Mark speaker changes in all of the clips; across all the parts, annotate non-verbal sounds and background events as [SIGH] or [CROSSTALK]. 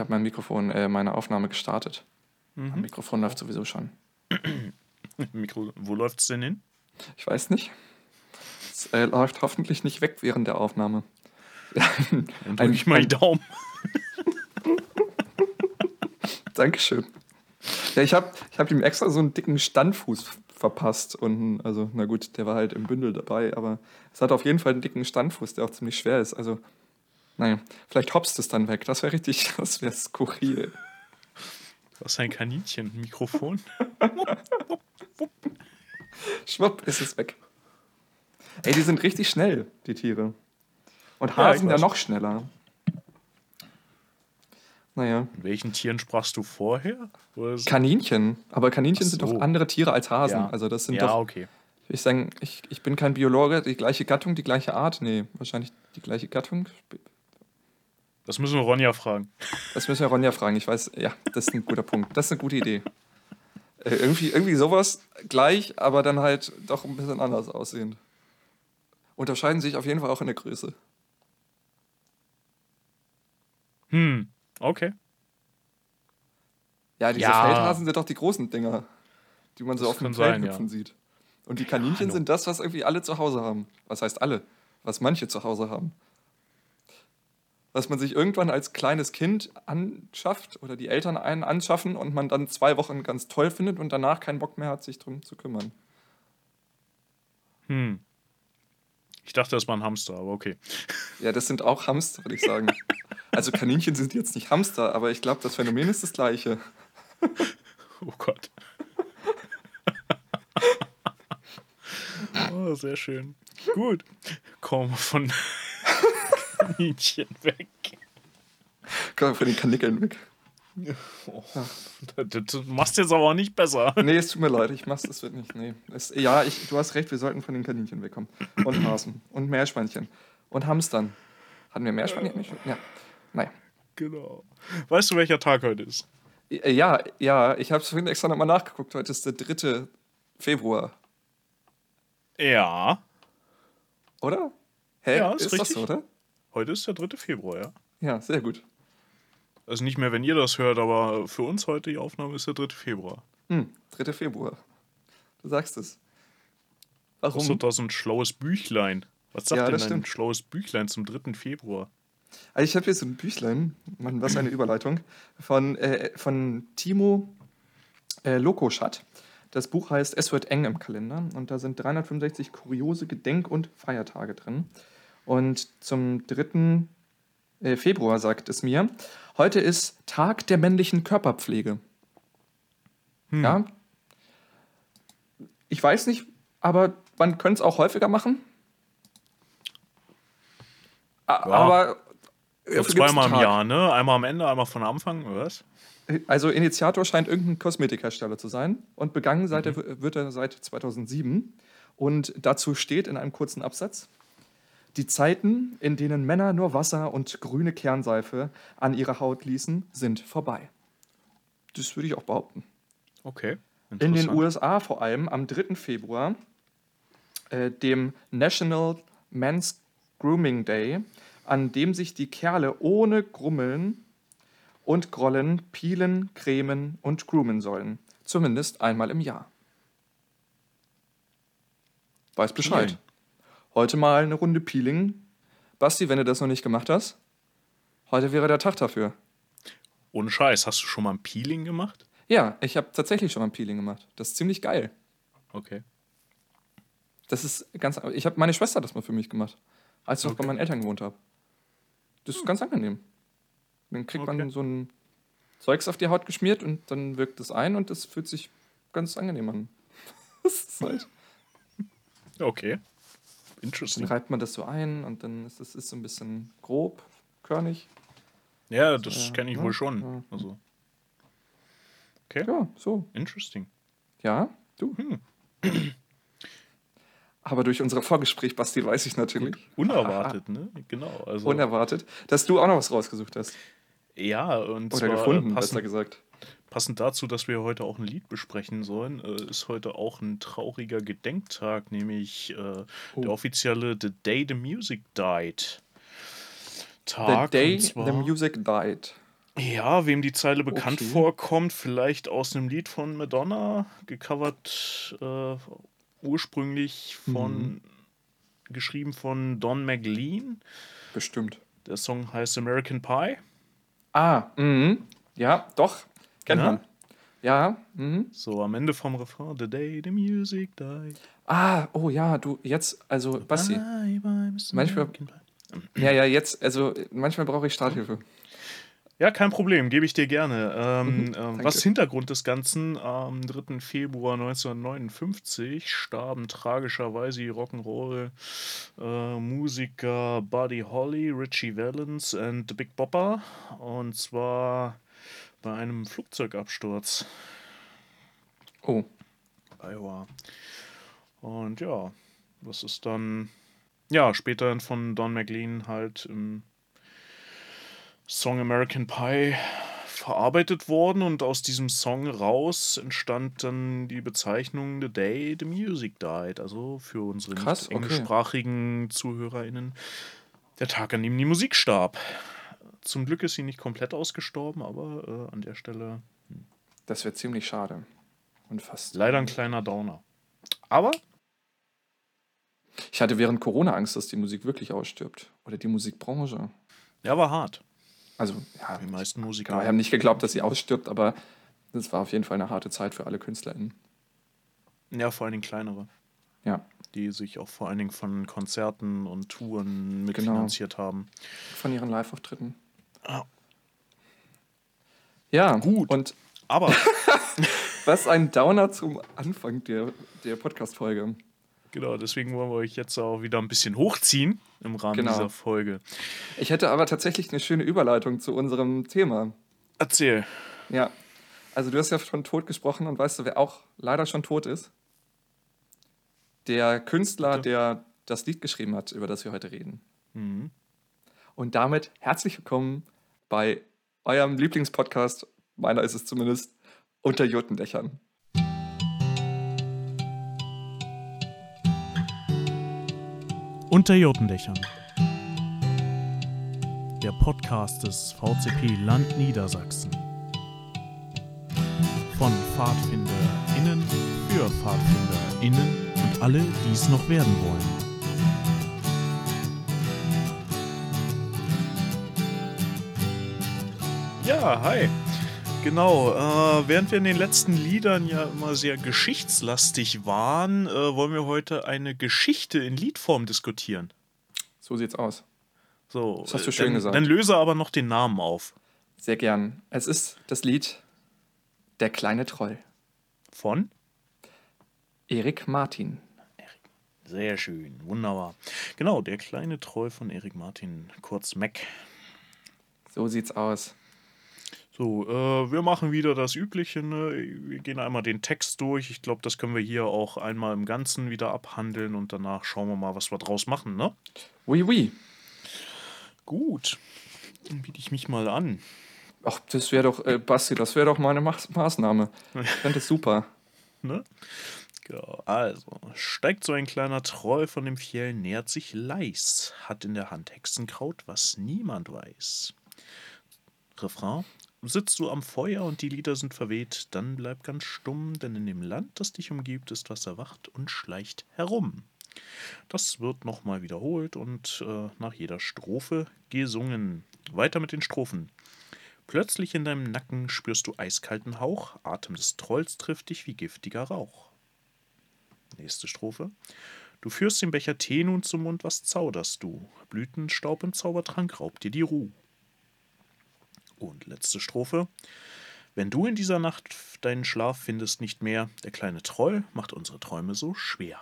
Speaker 1: Ich habe mein Mikrofon, äh, meine Aufnahme gestartet. Mein
Speaker 2: Mhm.
Speaker 1: Mikrofon läuft sowieso schon. [CLEARS THROAT]
Speaker 2: Mikro, wo läuft's denn hin?
Speaker 1: Ich weiß nicht. Es äh, läuft hoffentlich nicht weg während der Aufnahme. [LAUGHS]
Speaker 2: Dann
Speaker 1: Ein-
Speaker 2: drück ich mal die Daumen. [LAUGHS]
Speaker 1: Dankeschön. Ja, ich habe ich hab ihm extra so einen dicken Standfuß verpasst. Und, also, na gut, der war halt im Bündel dabei, aber es hat auf jeden Fall einen dicken Standfuß, der auch ziemlich schwer ist. Also, naja, vielleicht hopst es dann weg. Das wäre richtig, [LAUGHS] das wäre skurril.
Speaker 2: Was ist ein Kaninchen? Ein Mikrofon?
Speaker 1: Schwupp, ist es weg. Ey, die sind richtig schnell, die Tiere. Und
Speaker 2: Ja,
Speaker 1: Hasen ja
Speaker 2: weiß.
Speaker 1: noch schneller. Naja,
Speaker 2: Mit welchen Tieren sprachst du vorher?
Speaker 1: Kaninchen. Aber Kaninchen
Speaker 2: Ach
Speaker 1: sind
Speaker 2: so.
Speaker 1: doch andere Tiere als Hasen.
Speaker 2: Ja.
Speaker 1: Also das sind
Speaker 2: ja,
Speaker 1: doch,
Speaker 2: okay.
Speaker 1: ich sagen, ich, ich bin kein Biologe, die gleiche Gattung, die gleiche Art. Nee, wahrscheinlich die gleiche Gattung.
Speaker 2: Das müssen wir Ronja fragen.
Speaker 1: Das müssen wir Ronja fragen. Ich weiß, ja, das ist ein guter Punkt. Das ist eine gute Idee. Äh, irgendwie, irgendwie sowas gleich, aber dann halt doch ein bisschen anders aussehend. Unterscheiden sich auf jeden Fall auch in der Größe.
Speaker 2: Hm, okay.
Speaker 1: Ja, diese
Speaker 2: Ja.
Speaker 1: Feldhasen sind doch die großen Dinger, die man so
Speaker 2: Das
Speaker 1: auf dem Feld
Speaker 2: sein, ja.
Speaker 1: hüpfen sieht. Und die Kaninchen
Speaker 2: hallo.
Speaker 1: sind das, was irgendwie alle zu Hause haben. Was heißt alle? Was manche zu Hause haben. Was man sich irgendwann als kleines Kind anschafft oder die Eltern einen anschaffen und man dann zwei Wochen ganz toll findet und danach keinen Bock mehr hat, sich drum zu kümmern.
Speaker 2: Hm. Ich dachte, das war ein Hamster, aber okay.
Speaker 1: Ja, das sind auch Hamster, würde ich sagen. [LAUGHS] Also Kaninchen sind jetzt nicht Hamster, aber ich glaube, das Phänomen ist das gleiche. [LAUGHS]
Speaker 2: Oh Gott. [LAUGHS] oh, sehr schön. Gut. Wir von Kaninchen weg.
Speaker 1: Wir von den Kanickeln weg.
Speaker 2: Oh, das, das machst jetzt aber auch nicht besser.
Speaker 1: Nee, es tut mir leid, ich mach's, das wird nicht. Nee. Es, ja, ich, du hast recht, wir sollten von den Kaninchen wegkommen. Und [CLEARS THROAT] Hasen. Und Meerschweinchen. Und Hamstern. Hatten wir Meerschweinchen? nicht? Ja. Naja.
Speaker 2: Genau. Weißt du, welcher Tag heute ist?
Speaker 1: Äh, Ja, ja, ich habe es vorhin extra nochmal nachgeguckt. Heute ist der 3. Februar,
Speaker 2: Ja.
Speaker 1: oder? Hä?
Speaker 2: Ja, ist
Speaker 1: ist das so, oder?
Speaker 2: Heute ist der 3. Februar, ja.
Speaker 1: Ja, sehr gut.
Speaker 2: Also nicht mehr, wenn ihr das hört, aber für uns heute die Aufnahme ist der 3. Februar.
Speaker 1: Hm, 3. Februar. Du sagst es.
Speaker 2: Hast du
Speaker 1: Warum?
Speaker 2: da so ein schlaues Büchlein? Was sagt
Speaker 1: Ja,
Speaker 2: denn
Speaker 1: das
Speaker 2: ein
Speaker 1: stimmt.
Speaker 2: schlaues Büchlein zum 3. Februar?
Speaker 1: Also ich habe hier so ein Büchlein, Mann, was eine Überleitung, von, äh, von Timo äh, Lokoschat. Das Buch heißt Es wird eng im Kalender und da sind 365 kuriose Gedenk- und Feiertage drin. Und zum 3. äh, Februar sagt es mir, heute ist Tag der männlichen Körperpflege.
Speaker 2: Hm.
Speaker 1: Ja. Ich weiß nicht, aber man könnte es auch häufiger machen. A-
Speaker 2: Ja.
Speaker 1: Aber
Speaker 2: So zweimal im. Jahr, ne? Einmal am Ende, einmal von Anfang, oder was?
Speaker 1: Also Initiator scheint irgendein Kosmetikhersteller zu sein und begangen seit er, wird er seit 2007. Und dazu steht in einem kurzen Absatz, die Zeiten, in denen Männer nur Wasser und grüne Kernseife an ihre Haut ließen, sind vorbei. Das würde ich auch behaupten.
Speaker 2: Okay.
Speaker 1: In den. USA vor allem am 3. Februar, äh, dem National Men's Grooming Day, an dem sich die Kerle ohne Grummeln und Grollen peelen, cremen und groomen sollen. Zumindest einmal im Jahr. Weiß Bescheid.
Speaker 2: Peelen.
Speaker 1: Heute mal eine Runde Peeling. Basti, wenn du das noch nicht gemacht hast, heute wäre der Tag dafür.
Speaker 2: Ohne Scheiß, hast du schon mal ein Peeling gemacht?
Speaker 1: Ja, ich habe tatsächlich schon mal ein Peeling gemacht. Das ist ziemlich geil.
Speaker 2: Okay.
Speaker 1: Das ist ganz. Ich habe meine Schwester das mal für mich gemacht, als ich noch bei
Speaker 2: Okay.
Speaker 1: meinen Eltern gewohnt habe. Das ist ganz angenehm. Dann kriegt man
Speaker 2: Okay.
Speaker 1: so ein Zeugs auf die Haut geschmiert und dann wirkt es ein und das fühlt sich ganz angenehm an. [LAUGHS] Das ist halt, [LAUGHS]
Speaker 2: Okay.
Speaker 1: Dann
Speaker 2: Interesting.
Speaker 1: reibt man das so ein und dann ist es ist so ein bisschen grob, körnig.
Speaker 2: Ja, das
Speaker 1: Ja,
Speaker 2: kenne ich
Speaker 1: ja,
Speaker 2: wohl schon.
Speaker 1: ja.
Speaker 2: Also. Okay.
Speaker 1: Ja, so.
Speaker 2: Interesting.
Speaker 1: Ja, du.
Speaker 2: Hm.
Speaker 1: Aber durch unser Vorgespräch, Basti, weiß ich natürlich.
Speaker 2: Unerwartet, ne? Genau. Also,
Speaker 1: Unerwartet, dass du auch noch was rausgesucht hast.
Speaker 2: ja, und
Speaker 1: Oder
Speaker 2: zwar
Speaker 1: gefunden, besser
Speaker 2: passend,
Speaker 1: gesagt.
Speaker 2: Passend dazu, dass wir heute auch ein Lied besprechen sollen, äh, ist heute auch ein trauriger Gedenktag, nämlich äh,
Speaker 1: Oh.
Speaker 2: der offizielle The Day the Music Died.
Speaker 1: The
Speaker 2: Tag.
Speaker 1: Day
Speaker 2: und zwar,
Speaker 1: the Music Died.
Speaker 2: Ja, wem die Zeile bekannt
Speaker 1: Okay.
Speaker 2: vorkommt, vielleicht aus einem Lied von Madonna, gecovert äh, ursprünglich von,
Speaker 1: Mhm.
Speaker 2: geschrieben von Don McLean.
Speaker 1: Bestimmt.
Speaker 2: Der Song heißt American Pie.
Speaker 1: Ah, mhm. Ja, doch. Kennt
Speaker 2: Ja?
Speaker 1: man. Ja, mhm.
Speaker 2: So am Ende vom Refrain, The Day the Music Died.
Speaker 1: Ah, oh ja, du, jetzt, also, Basti.
Speaker 2: Bye, bye.
Speaker 1: Manchmal-. Ja, ja, jetzt, also, manchmal brauche ich Starthilfe.
Speaker 2: Ja, kein Problem, gebe ich dir gerne. Ähm, ähm,
Speaker 1: danke.
Speaker 2: was Hintergrund des Ganzen, am 3. Februar 1959 starben tragischerweise die Rock'n'Roll-Musiker Buddy Holly, Richie Valens und The Big Bopper. Und zwar bei einem Flugzeugabsturz.
Speaker 1: Oh,
Speaker 2: Iowa. Und ja, das ist dann, ja, später von Don McLean halt im Song American Pie verarbeitet worden und aus diesem Song raus entstand dann die Bezeichnung The Day the Music Died. Also für unsere
Speaker 1: Krass, okay.
Speaker 2: englischsprachigen ZuhörerInnen der Tag, an dem die Musik starb. Zum Glück ist sie nicht komplett ausgestorben, aber äh, an der Stelle
Speaker 1: das wäre ziemlich schade. Und fast.
Speaker 2: leider ein kleiner Downer. Aber
Speaker 1: Ich hatte während Corona Angst, dass die Musik wirklich ausstirbt. Oder die Musikbranche.
Speaker 2: ja, war hart.
Speaker 1: Also, ja,
Speaker 2: Die meisten Musiker.
Speaker 1: genau, wir haben nicht geglaubt, dass sie ausstirbt, aber das war auf jeden Fall eine harte Zeit für alle KünstlerInnen.
Speaker 2: Ja, vor allen Dingen kleinere,
Speaker 1: Ja,
Speaker 2: die sich auch vor allen Dingen von Konzerten und Touren
Speaker 1: Genau.
Speaker 2: mitfinanziert haben.
Speaker 1: von ihren Live-Auftritten.
Speaker 2: Ja. Gut.
Speaker 1: Und
Speaker 2: Aber [LAUGHS]
Speaker 1: was ein Downer zum Anfang der, der Podcast-Folge.
Speaker 2: genau, deswegen wollen wir euch jetzt auch wieder ein bisschen hochziehen im Rahmen
Speaker 1: Genau.
Speaker 2: dieser Folge.
Speaker 1: Ich hätte aber tatsächlich eine schöne Überleitung zu unserem Thema.
Speaker 2: Erzähl.
Speaker 1: Ja. Also du hast ja von Tod gesprochen und weißt du, wer auch leider schon tot ist? Der Künstler,
Speaker 2: Bitte?
Speaker 1: der das Lied geschrieben hat, über das wir heute reden.
Speaker 2: Mhm.
Speaker 1: Und damit herzlich willkommen bei eurem Lieblingspodcast, meiner ist es zumindest, unter Jotendächern.
Speaker 2: Unter Jotendächern. Der Podcast des VCP Land Niedersachsen. Von PfadfinderInnen für PfadfinderInnen und alle, die es noch werden wollen. Ja, hi. Genau, äh, während wir in den letzten Liedern ja immer sehr geschichtslastig waren, äh, wollen wir heute eine Geschichte in Liedform diskutieren.
Speaker 1: So sieht's aus.
Speaker 2: So,
Speaker 1: Das hast du
Speaker 2: äh,
Speaker 1: schön
Speaker 2: dann,
Speaker 1: gesagt.
Speaker 2: Dann löse aber noch den Namen auf.
Speaker 1: Sehr gern. Es ist das Lied Der kleine Troll.
Speaker 2: Von?
Speaker 1: Erik Martin.
Speaker 2: Sehr schön, wunderbar. Genau, der kleine Troll von Erik Martin, kurz Mac.
Speaker 1: So sieht's aus.
Speaker 2: So, äh, wir machen wieder das Übliche. Ne? Wir gehen einmal den Text durch. Ich glaube, das können wir hier auch einmal im Ganzen wieder abhandeln und danach schauen wir mal, was wir draus machen. Ne?
Speaker 1: Oui, oui.
Speaker 2: Gut, dann biete ich mich mal an.
Speaker 1: Ach, das wäre doch, äh, Basti, das wäre doch mal eine Maß Maßnahme. Ich fände das super. [LAUGHS]
Speaker 2: Ne? Genau. Also, steigt so ein kleiner Troll von dem Fjell, nähert sich leis, hat in der Hand Hexenkraut, was niemand weiß. Refrain. Sitzt du am Feuer und die Lieder sind verweht, dann bleib ganz stumm, denn in dem Land, das dich umgibt, ist was erwacht und schleicht herum. Das wird nochmal wiederholt und äh, nach jeder Strophe gesungen. Weiter mit den Strophen. Plötzlich in deinem Nacken spürst du eiskalten Hauch, Atem des Trolls trifft dich wie giftiger Rauch. Nächste Strophe. Du führst den Becher Tee nun zum Mund, was zauderst du? Blütenstaub im Zaubertrank raubt dir die Ruhe. Und letzte Strophe. Wenn du in dieser Nacht deinen Schlaf findest nicht mehr, der kleine Troll macht unsere Träume so schwer.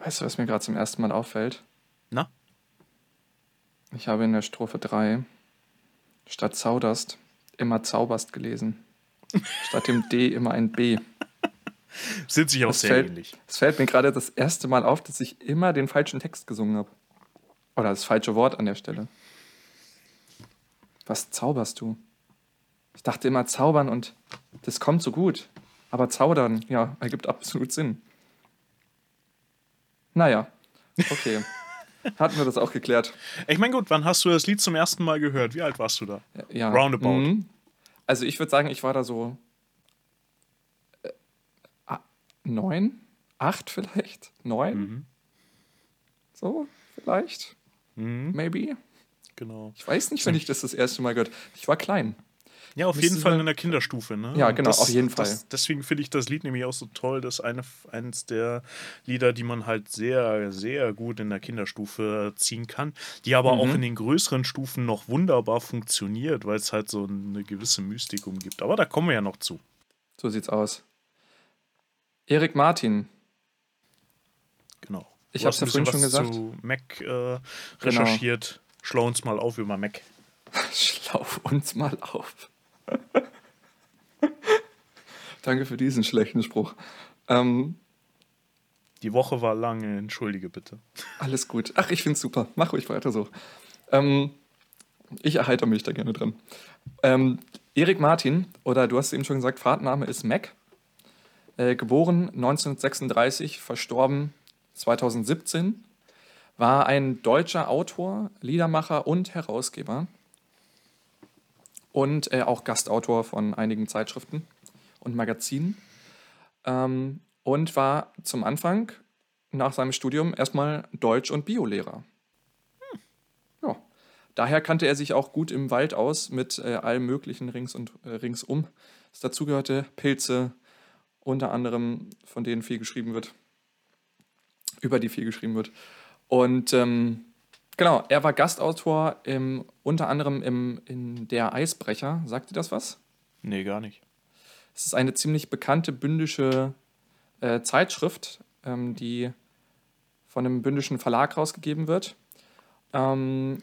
Speaker 1: Weißt du, was mir gerade zum ersten Mal auffällt?
Speaker 2: Na,
Speaker 1: Ich habe in der Strophe 3 statt zauderst immer zauberst gelesen. [LAUGHS] Statt dem D immer ein B.
Speaker 2: sind sich auch
Speaker 1: Es
Speaker 2: sehr
Speaker 1: fällt,
Speaker 2: ähnlich.
Speaker 1: es fällt mir gerade das erste Mal auf, dass ich immer den falschen Text gesungen habe. Oder das falsche Wort an der Stelle. Was zauberst du? Ich dachte immer zaubern und das kommt so gut. Aber zaudern, ja, ergibt absolut Sinn. Naja, okay. [LAUGHS] Hatten wir das auch geklärt.
Speaker 2: Ich meine, gut, wann hast du das Lied zum ersten Mal gehört? Wie alt warst du da?
Speaker 1: Ja.
Speaker 2: Roundabout.
Speaker 1: Mhm. Also ich würde sagen, ich war da so äh, ah, neun, acht vielleicht, neun,
Speaker 2: Mhm.
Speaker 1: so vielleicht,
Speaker 2: Mhm.
Speaker 1: maybe.
Speaker 2: Genau.
Speaker 1: Ich weiß nicht, wenn ich das das erste Mal gehört. Ich war klein.
Speaker 2: Ja, auf jeden Fall in der Kinderstufe, ne?
Speaker 1: Ja, genau, auf jeden Fall.
Speaker 2: Das, deswegen finde ich das Lied nämlich auch so toll. Das ist eine, eines der Lieder, die man halt sehr, sehr gut in der Kinderstufe ziehen kann, die aber
Speaker 1: Mhm.
Speaker 2: auch in den größeren Stufen noch wunderbar funktioniert, weil es halt so eine gewisse Mystik umgibt. Aber da kommen wir ja noch zu.
Speaker 1: So sieht's aus. Erik Martin.
Speaker 2: Genau.
Speaker 1: Ich hab's
Speaker 2: hast
Speaker 1: ja
Speaker 2: ein
Speaker 1: vorhin
Speaker 2: bisschen
Speaker 1: schon
Speaker 2: was
Speaker 1: gesagt.
Speaker 2: Zu Mac äh, recherchiert. Schlau uns mal auf über Mac. [LAUGHS]
Speaker 1: Schlauf uns mal auf. [LAUGHS] Danke für diesen schlechten Spruch. Ähm,
Speaker 2: Die Woche war lange, entschuldige bitte.
Speaker 1: alles gut. Ach, ich find's super. Mach ruhig weiter so. Ähm, ich erheitere mich da gerne dran. Ähm, Erik Martin, oder du hast eben schon gesagt, Vatername ist Mac. Äh, geboren 1936, verstorben 2017. War ein deutscher Autor, Liedermacher und Herausgeber. Und äh, auch Gastautor von einigen Zeitschriften und Magazinen. Ähm, und war zum Anfang nach seinem Studium erstmal Deutsch- und Biolehrer. Ja. Daher kannte er sich auch gut im Wald aus mit äh, allem Möglichen rings und äh, ringsum. Es dazugehörte Pilze, unter anderem, von denen viel geschrieben wird, über die viel geschrieben wird. Und ähm, genau, er war Gastautor im, unter anderem im, in Der Eisbrecher. Sagt dir das was?
Speaker 2: Nee, gar nicht.
Speaker 1: Es ist eine ziemlich bekannte bündische äh, Zeitschrift, ähm, die von einem bündischen Verlag rausgegeben wird. Ähm,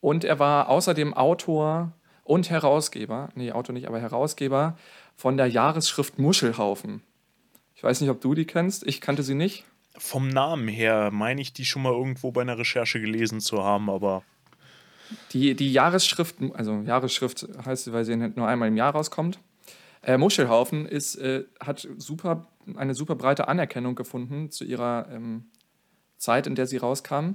Speaker 1: und er war außerdem Autor und Herausgeber, nee, Autor nicht, aber Herausgeber von der Jahresschrift Muschelhaufen. Ich weiß nicht, ob du die kennst, ich kannte sie nicht.
Speaker 2: Vom Namen her meine ich die schon mal irgendwo bei einer Recherche gelesen zu haben, aber
Speaker 1: Die, die Jahresschrift, also Jahresschrift heißt sie, weil sie nur einmal im Jahr rauskommt. Äh, Muschelhaufen ist, äh, hat super, eine super breite Anerkennung gefunden zu ihrer ähm, Zeit, in der sie rauskam.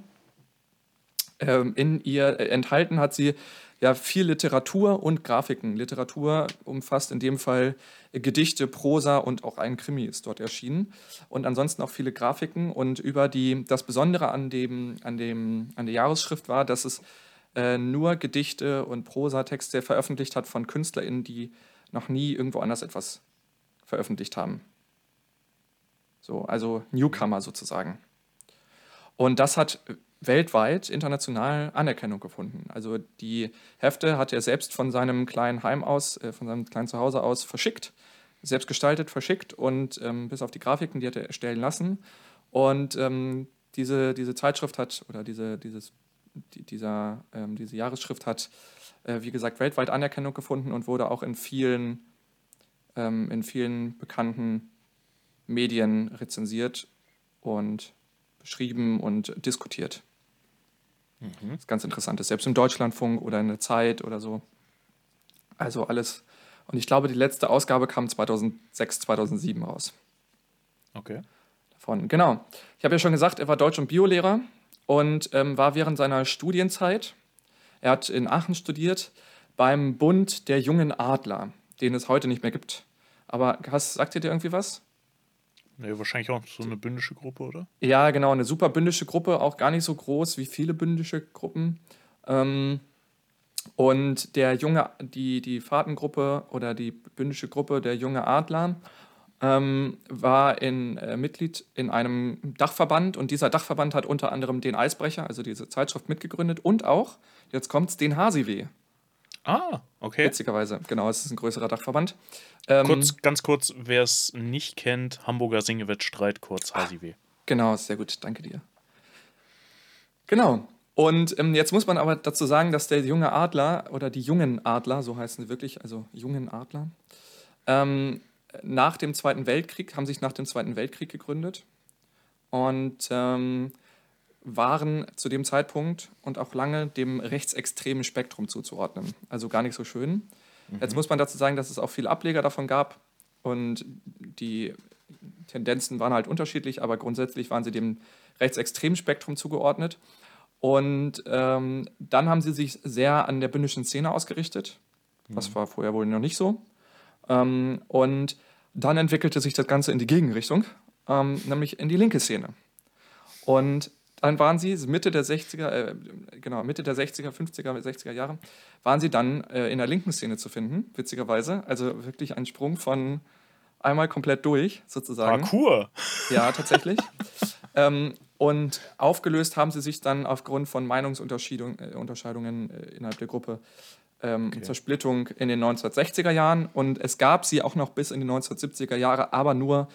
Speaker 1: Ähm, in ihr äh, enthalten hat sie ja viel Literatur und Grafiken. Literatur umfasst in dem Fall äh, Gedichte, Prosa und auch ein Krimi ist dort erschienen. Und ansonsten auch viele Grafiken. Und über die, das Besondere an, dem, an, dem, an der Jahresschrift war, dass es äh, nur Gedichte und Prosatexte veröffentlicht hat von KünstlerInnen, die noch nie irgendwo anders etwas veröffentlicht haben. So, also Newcomer sozusagen. Und das hat weltweit international Anerkennung gefunden. Also die Hefte hat er selbst von seinem kleinen Heim aus, äh, von seinem kleinen Zuhause aus verschickt, selbst gestaltet, verschickt und ähm, bis auf die Grafiken, die hat er erstellen lassen. Und ähm, diese, diese Zeitschrift hat, oder diese, dieses, die, dieser, ähm, diese Jahresschrift hat, äh, wie gesagt, weltweit Anerkennung gefunden und wurde auch in vielen, ähm, in vielen bekannten Medien rezensiert und beschrieben und diskutiert. Das ist ganz interessant. ist Selbst im Deutschlandfunk oder in der Zeit oder so. Also alles. Und ich glaube, die letzte Ausgabe kam 2006, 2007 raus.
Speaker 2: okay.
Speaker 1: Davon. Genau. Ich habe ja schon gesagt, er war Deutsch- und Biolehrer und ähm, war während seiner Studienzeit, er hat in Aachen studiert, beim Bund der jungen Adler, den es heute nicht mehr gibt. Aber hast, sagt ihr dir irgendwie was?
Speaker 2: Nee, wahrscheinlich auch so eine bündische Gruppe, oder?
Speaker 1: Ja, genau, eine super bündische Gruppe, auch gar nicht so groß wie viele bündische Gruppen. Ähm, und der junge, die, die Fahrtengruppe oder die bündische Gruppe der junge Adler ähm, war in, äh, Mitglied in einem Dachverband und dieser Dachverband hat unter anderem den Eisbrecher, also diese Zeitschrift, mitgegründet und auch, jetzt kommt's, den Hasiweh.
Speaker 2: Ah, okay.
Speaker 1: Witzigerweise, genau, es ist ein größerer Dachverband. Ähm,
Speaker 2: Kurz, ganz kurz, wer es nicht kennt, Hamburger Singewettstreit, kurz HSIW.
Speaker 1: Genau, sehr gut, danke dir. Genau. Und ähm, jetzt muss man aber dazu sagen, dass der junge Adler oder die jungen Adler, so heißen sie wirklich, also jungen Adler, ähm, nach dem Zweiten Weltkrieg, haben sich nach dem Zweiten Weltkrieg gegründet und ähm, waren zu dem Zeitpunkt und auch lange dem rechtsextremen Spektrum zuzuordnen. Also gar nicht so schön. Jetzt muss man dazu sagen, dass es auch viele Ableger davon gab und die, Tendenzen waren halt unterschiedlich, aber grundsätzlich waren sie dem rechtsextremen Spektrum zugeordnet. Und ähm, dann haben sie sich sehr an der bündischen Szene ausgerichtet. Das war vorher wohl noch nicht so. Ähm, und dann entwickelte sich das Ganze in die Gegenrichtung, ähm, nämlich in die linke Szene. Und dann waren sie Mitte der 60er, äh, genau, Mitte der 60er, 50er, 60er Jahre, waren sie dann äh, in der linken Szene zu finden, witzigerweise. Also wirklich ein Sprung von einmal komplett durch, sozusagen.
Speaker 2: Parkour.
Speaker 1: Ja, tatsächlich. [LAUGHS] ähm, und aufgelöst haben sie sich dann aufgrund von Meinungsunterscheidungen äh, äh, innerhalb der Gruppe ähm,
Speaker 2: Okay.
Speaker 1: Zersplittung in den 1960er Jahren. Und es gab sie auch noch bis in die 1970er Jahre, aber nur,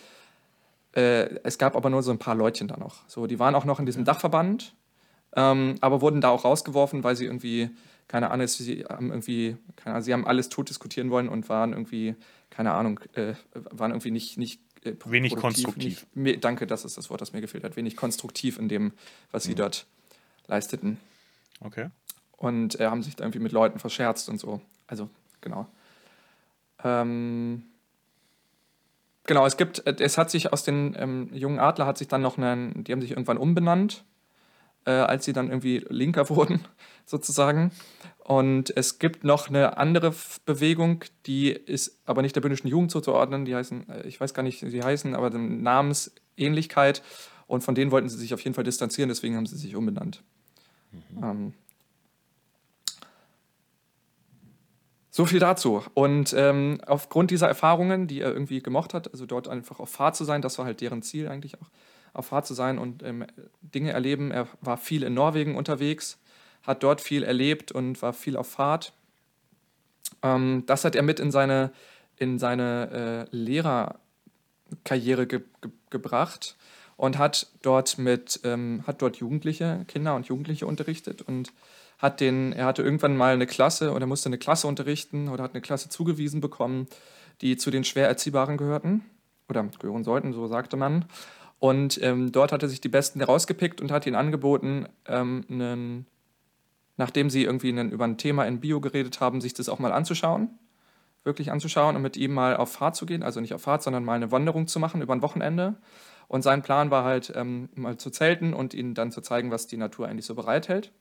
Speaker 1: äh, es gab aber nur so ein paar Leutchen da noch. So, die waren auch noch in diesem Dachverband, ähm, aber wurden da auch rausgeworfen, weil sie irgendwie, keine Ahnung, sie haben irgendwie, keine Ahnung, sie haben alles tot diskutieren wollen und waren irgendwie, keine Ahnung, äh, waren irgendwie nicht, nicht äh,
Speaker 2: Wenig konstruktiv.
Speaker 1: Nicht, danke, das ist das Wort, das mir gefehlt hat. Wenig konstruktiv in dem, was sie dort leisteten.
Speaker 2: Okay.
Speaker 1: Und äh, haben sich da irgendwie mit Leuten verscherzt und so. Also, genau. Ähm, genau, es gibt, äh, es hat sich aus den ähm, jungen Adler hat sich dann noch einen, die haben sich irgendwann umbenannt, äh, als sie dann irgendwie linker [LAUGHS] wurden, sozusagen. Und es gibt noch eine andere Bewegung, die ist aber nicht der bündischen Jugend zuzuordnen. Die heißen, äh, ich weiß gar nicht, wie sie heißen, aber Namensähnlichkeit. Und von denen wollten sie sich auf jeden Fall distanzieren, deswegen haben sie sich umbenannt. Ähm, so viel dazu. Und ähm, aufgrund dieser Erfahrungen, die er irgendwie gemocht hat, also dort einfach auf Fahrt zu sein, das war halt deren Ziel eigentlich auch, auf Fahrt zu sein und ähm, Dinge erleben. Er war viel in Norwegen unterwegs, hat dort viel erlebt und war viel auf Fahrt. Ähm, das hat er mit in seine, in seine äh, Lehrerkarriere ge ge gebracht und hat dort mit ähm, hat dort Jugendliche, Kinder und Jugendliche unterrichtet und hat den, er hatte irgendwann mal eine Klasse oder musste eine Klasse unterrichten oder hat eine Klasse zugewiesen bekommen, die zu den schwer Erziehbaren gehörten oder gehören sollten, so sagte man. Und ähm, dort hat er sich die Besten herausgepickt und hat ihnen angeboten, ähm, einen, nachdem sie irgendwie einen, über ein Thema in Bio geredet haben, sich das auch mal anzuschauen, wirklich anzuschauen und mit ihm mal auf Fahrt zu gehen, also nicht auf Fahrt, sondern mal eine Wanderung zu machen über ein Wochenende. Und sein Plan war halt, ähm, mal zu zelten und ihnen dann zu zeigen, was die Natur eigentlich so bereithält.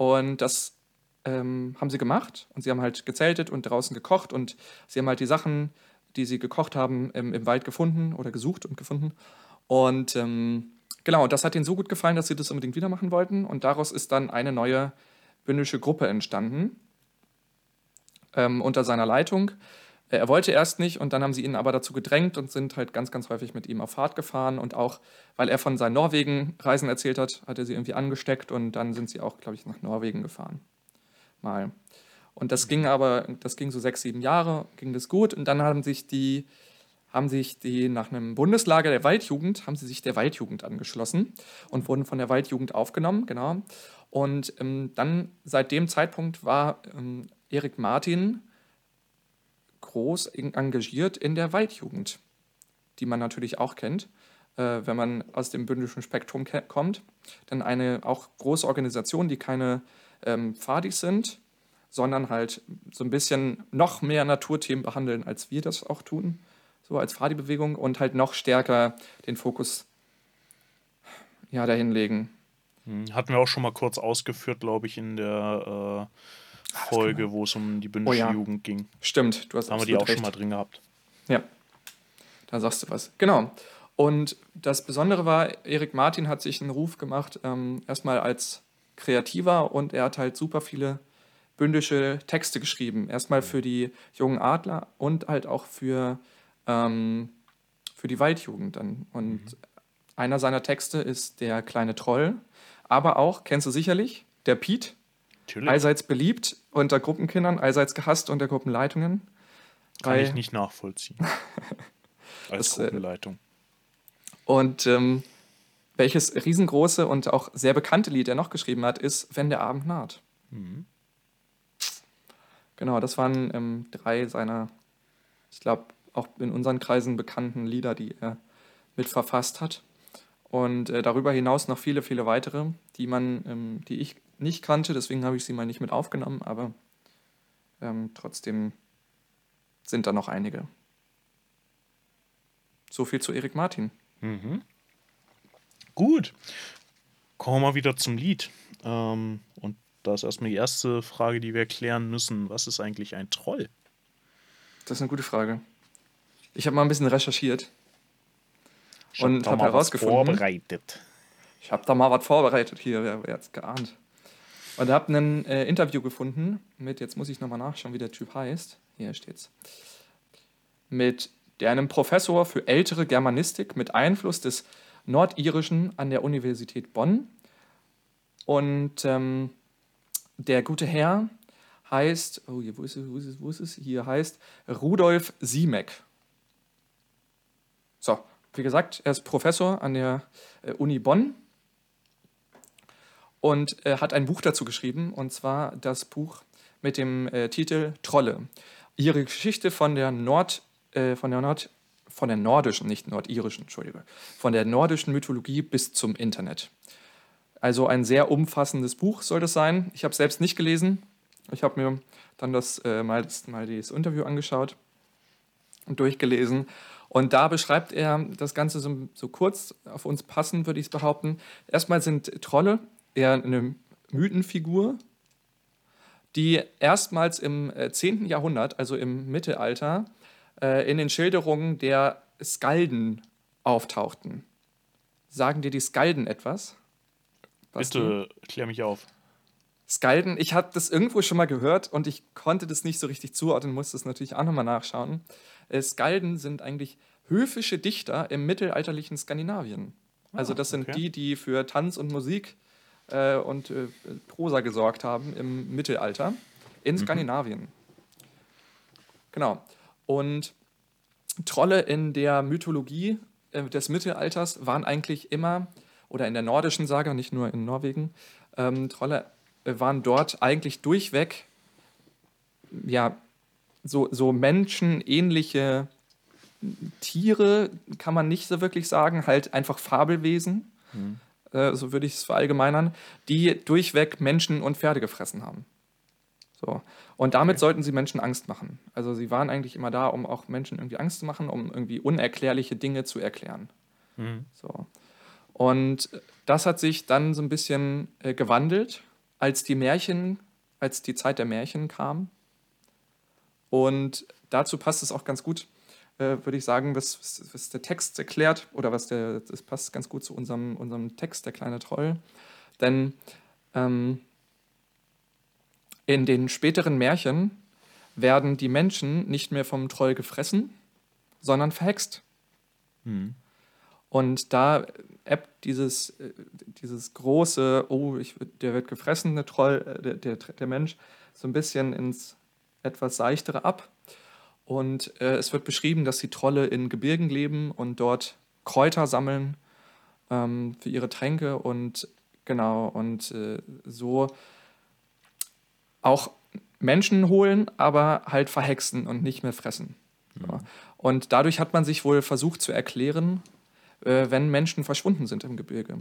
Speaker 1: Und das ähm, haben sie gemacht und sie haben halt gezeltet und draußen gekocht und sie haben halt die Sachen, die sie gekocht haben, im, im Wald gefunden oder gesucht und gefunden. Und ähm, genau, das hat ihnen so gut gefallen, dass sie das unbedingt wieder machen wollten. Und daraus ist dann eine neue bündische Gruppe entstanden ähm, unter seiner Leitung. Äh, Er wollte erst nicht und dann haben sie ihn aber dazu gedrängt und sind halt ganz, ganz häufig mit ihm auf Fahrt gefahren. Und auch, weil er von seinen Norwegen-Reisen erzählt hat, hat er sie irgendwie angesteckt und dann sind sie auch, glaube ich, nach Norwegen gefahren. Mal. Und das ging aber, das ging so sechs, sieben Jahre, ging das gut. Und dann haben sich die, haben sich die nach einem Bundeslager der Waldjugend, haben sie sich der Waldjugend angeschlossen und wurden von der Waldjugend aufgenommen, genau. Und ähm, dann, seit dem Zeitpunkt war ähm, Erik Martin groß en- engagiert in der Waldjugend, die man natürlich auch kennt, äh, wenn man aus dem bündischen Spektrum kommt. Denn eine auch große Organisation, die keine ähm, Pfadis sind, sondern halt so ein bisschen noch mehr Naturthemen behandeln, als wir das auch tun, so als Fadi-Bewegung und halt noch stärker den Fokus ja, dahin legen.
Speaker 2: Hm, Hatten wir auch schon mal kurz ausgeführt, glaube ich, in der äh, Folge, wo es um die bündische
Speaker 1: Oh ja.
Speaker 2: Jugend ging.
Speaker 1: Stimmt, du hast
Speaker 2: Da haben wir die auch schon
Speaker 1: recht.
Speaker 2: mal drin gehabt.
Speaker 1: Ja, da sagst du was. Genau. Und das Besondere war, Erik Martin hat sich einen Ruf gemacht, ähm, erstmal als Kreativer und er hat halt super viele bündische Texte geschrieben. Erstmal für die jungen Adler und halt auch für, ähm, für die Waldjugend dann. Und einer seiner Texte ist Der kleine Troll, aber auch, kennst du sicherlich, der Piet,
Speaker 2: Natürlich.
Speaker 1: allseits beliebt unter Gruppenkindern, allseits gehasst unter Gruppenleitungen.
Speaker 2: Kann
Speaker 1: weil-
Speaker 2: ich nicht nachvollziehen. [LAUGHS] Als
Speaker 1: Das, äh,
Speaker 2: Gruppenleitung.
Speaker 1: Und ähm, welches riesengroße und auch sehr bekannte Lied er noch geschrieben hat, ist Wenn der Abend naht.
Speaker 2: Mhm.
Speaker 1: Genau, das waren ähm, drei seiner, ich glaube, auch in unseren Kreisen bekannten Lieder, die er mit verfasst hat. Und äh, darüber hinaus noch viele, viele weitere, die man, ähm, die ich nicht kannte, deswegen habe ich sie mal nicht mit aufgenommen, aber ähm, trotzdem sind da noch einige. so viel zu Erik Martin.
Speaker 2: Gut. Kommen wir mal wieder zum Lied. Ähm, und da ist erstmal die erste Frage, die wir klären müssen. Was ist eigentlich ein Troll?
Speaker 1: Das ist eine gute Frage. Ich habe mal ein bisschen recherchiert.
Speaker 2: Ich
Speaker 1: Und
Speaker 2: da
Speaker 1: hab
Speaker 2: mal was
Speaker 1: herausgefunden-
Speaker 2: vorbereitet.
Speaker 1: Ich habe da mal was vorbereitet hier, wer, hat's geahnt. Und habe ein äh, Interview gefunden mit, jetzt muss ich nochmal nachschauen, wie der Typ heißt. Hier steht's. Mit einem Professor für ältere Germanistik mit Einfluss des Nordirischen an der Universität Bonn. Und ähm, der gute Herr heißt, oh, hier, wo ist es, wo ist es, wo ist es? Hier heißt Rudolf Siemek. So, wie gesagt, er ist Professor an der äh, Uni Bonn und äh, hat ein Buch dazu geschrieben, und zwar das Buch mit dem äh, Titel Trolle. Ihre Geschichte von der Nord, äh, von der Nord, von der nordischen, nicht nordirischen, Entschuldige, von der nordischen Mythologie bis zum Internet. Also ein sehr umfassendes Buch soll das sein. Ich habe es selbst nicht gelesen. Ich habe mir dann das äh, mal, das mal das Interview angeschaut und durchgelesen. Und da beschreibt er das Ganze so, so kurz auf uns passend, würde ich es behaupten. Erstmal sind Trolle eher eine Mythenfigur, die erstmals im äh, 10. Jahrhundert, also im Mittelalter, äh, in den Schilderungen der Skalden auftauchten. Sagen dir die Skalden etwas? Basti?
Speaker 2: Bitte klär mich auf.
Speaker 1: Skalden, ich habe das irgendwo schon mal gehört und ich konnte das nicht so richtig zuordnen, musste es natürlich auch nochmal nachschauen. Äh, Skalden sind eigentlich höfische Dichter im mittelalterlichen Skandinavien. Also
Speaker 2: Ah,
Speaker 1: das sind
Speaker 2: okay.
Speaker 1: die, die für Tanz und Musik äh, und äh, Prosa gesorgt haben im Mittelalter in Skandinavien. Genau. Und Trolle in der Mythologie äh, des Mittelalters waren eigentlich immer, oder in der nordischen Sage, nicht nur in Norwegen, ähm, Trolle äh, waren dort eigentlich durchweg ja, so, so menschenähnliche Tiere, kann man nicht so wirklich sagen, halt einfach Fabelwesen, äh, so würde ich es verallgemeinern, die durchweg Menschen und Pferde gefressen haben. So. Und damit sollten sie Menschen Angst machen. Also sie waren eigentlich immer da, um auch Menschen irgendwie Angst zu machen, um irgendwie unerklärliche Dinge zu erklären. So. Und das hat sich dann so ein bisschen äh, gewandelt, als die Märchen, als die Zeit der Märchen kam. Und dazu passt es auch ganz gut, äh, würde ich sagen, was, was, was der Text erklärt, oder was der, das passt ganz gut zu unserem, unserem Text, der kleine Troll. Denn ähm, in den späteren Märchen werden die Menschen nicht mehr vom Troll gefressen, sondern verhext. Und da ebbt dieses, äh, dieses große, oh, ich, der wird gefressen, der Troll, äh, der, der, der Mensch, so ein bisschen ins etwas seichtere ab. Und äh, es wird beschrieben, dass die Trolle in Gebirgen leben und dort Kräuter sammeln ähm, für ihre Tränke und genau, und äh, so auch Menschen holen, aber halt verhexen und nicht mehr fressen. So. Und dadurch hat man sich wohl versucht zu erklären, äh, wenn Menschen verschwunden sind im Gebirge.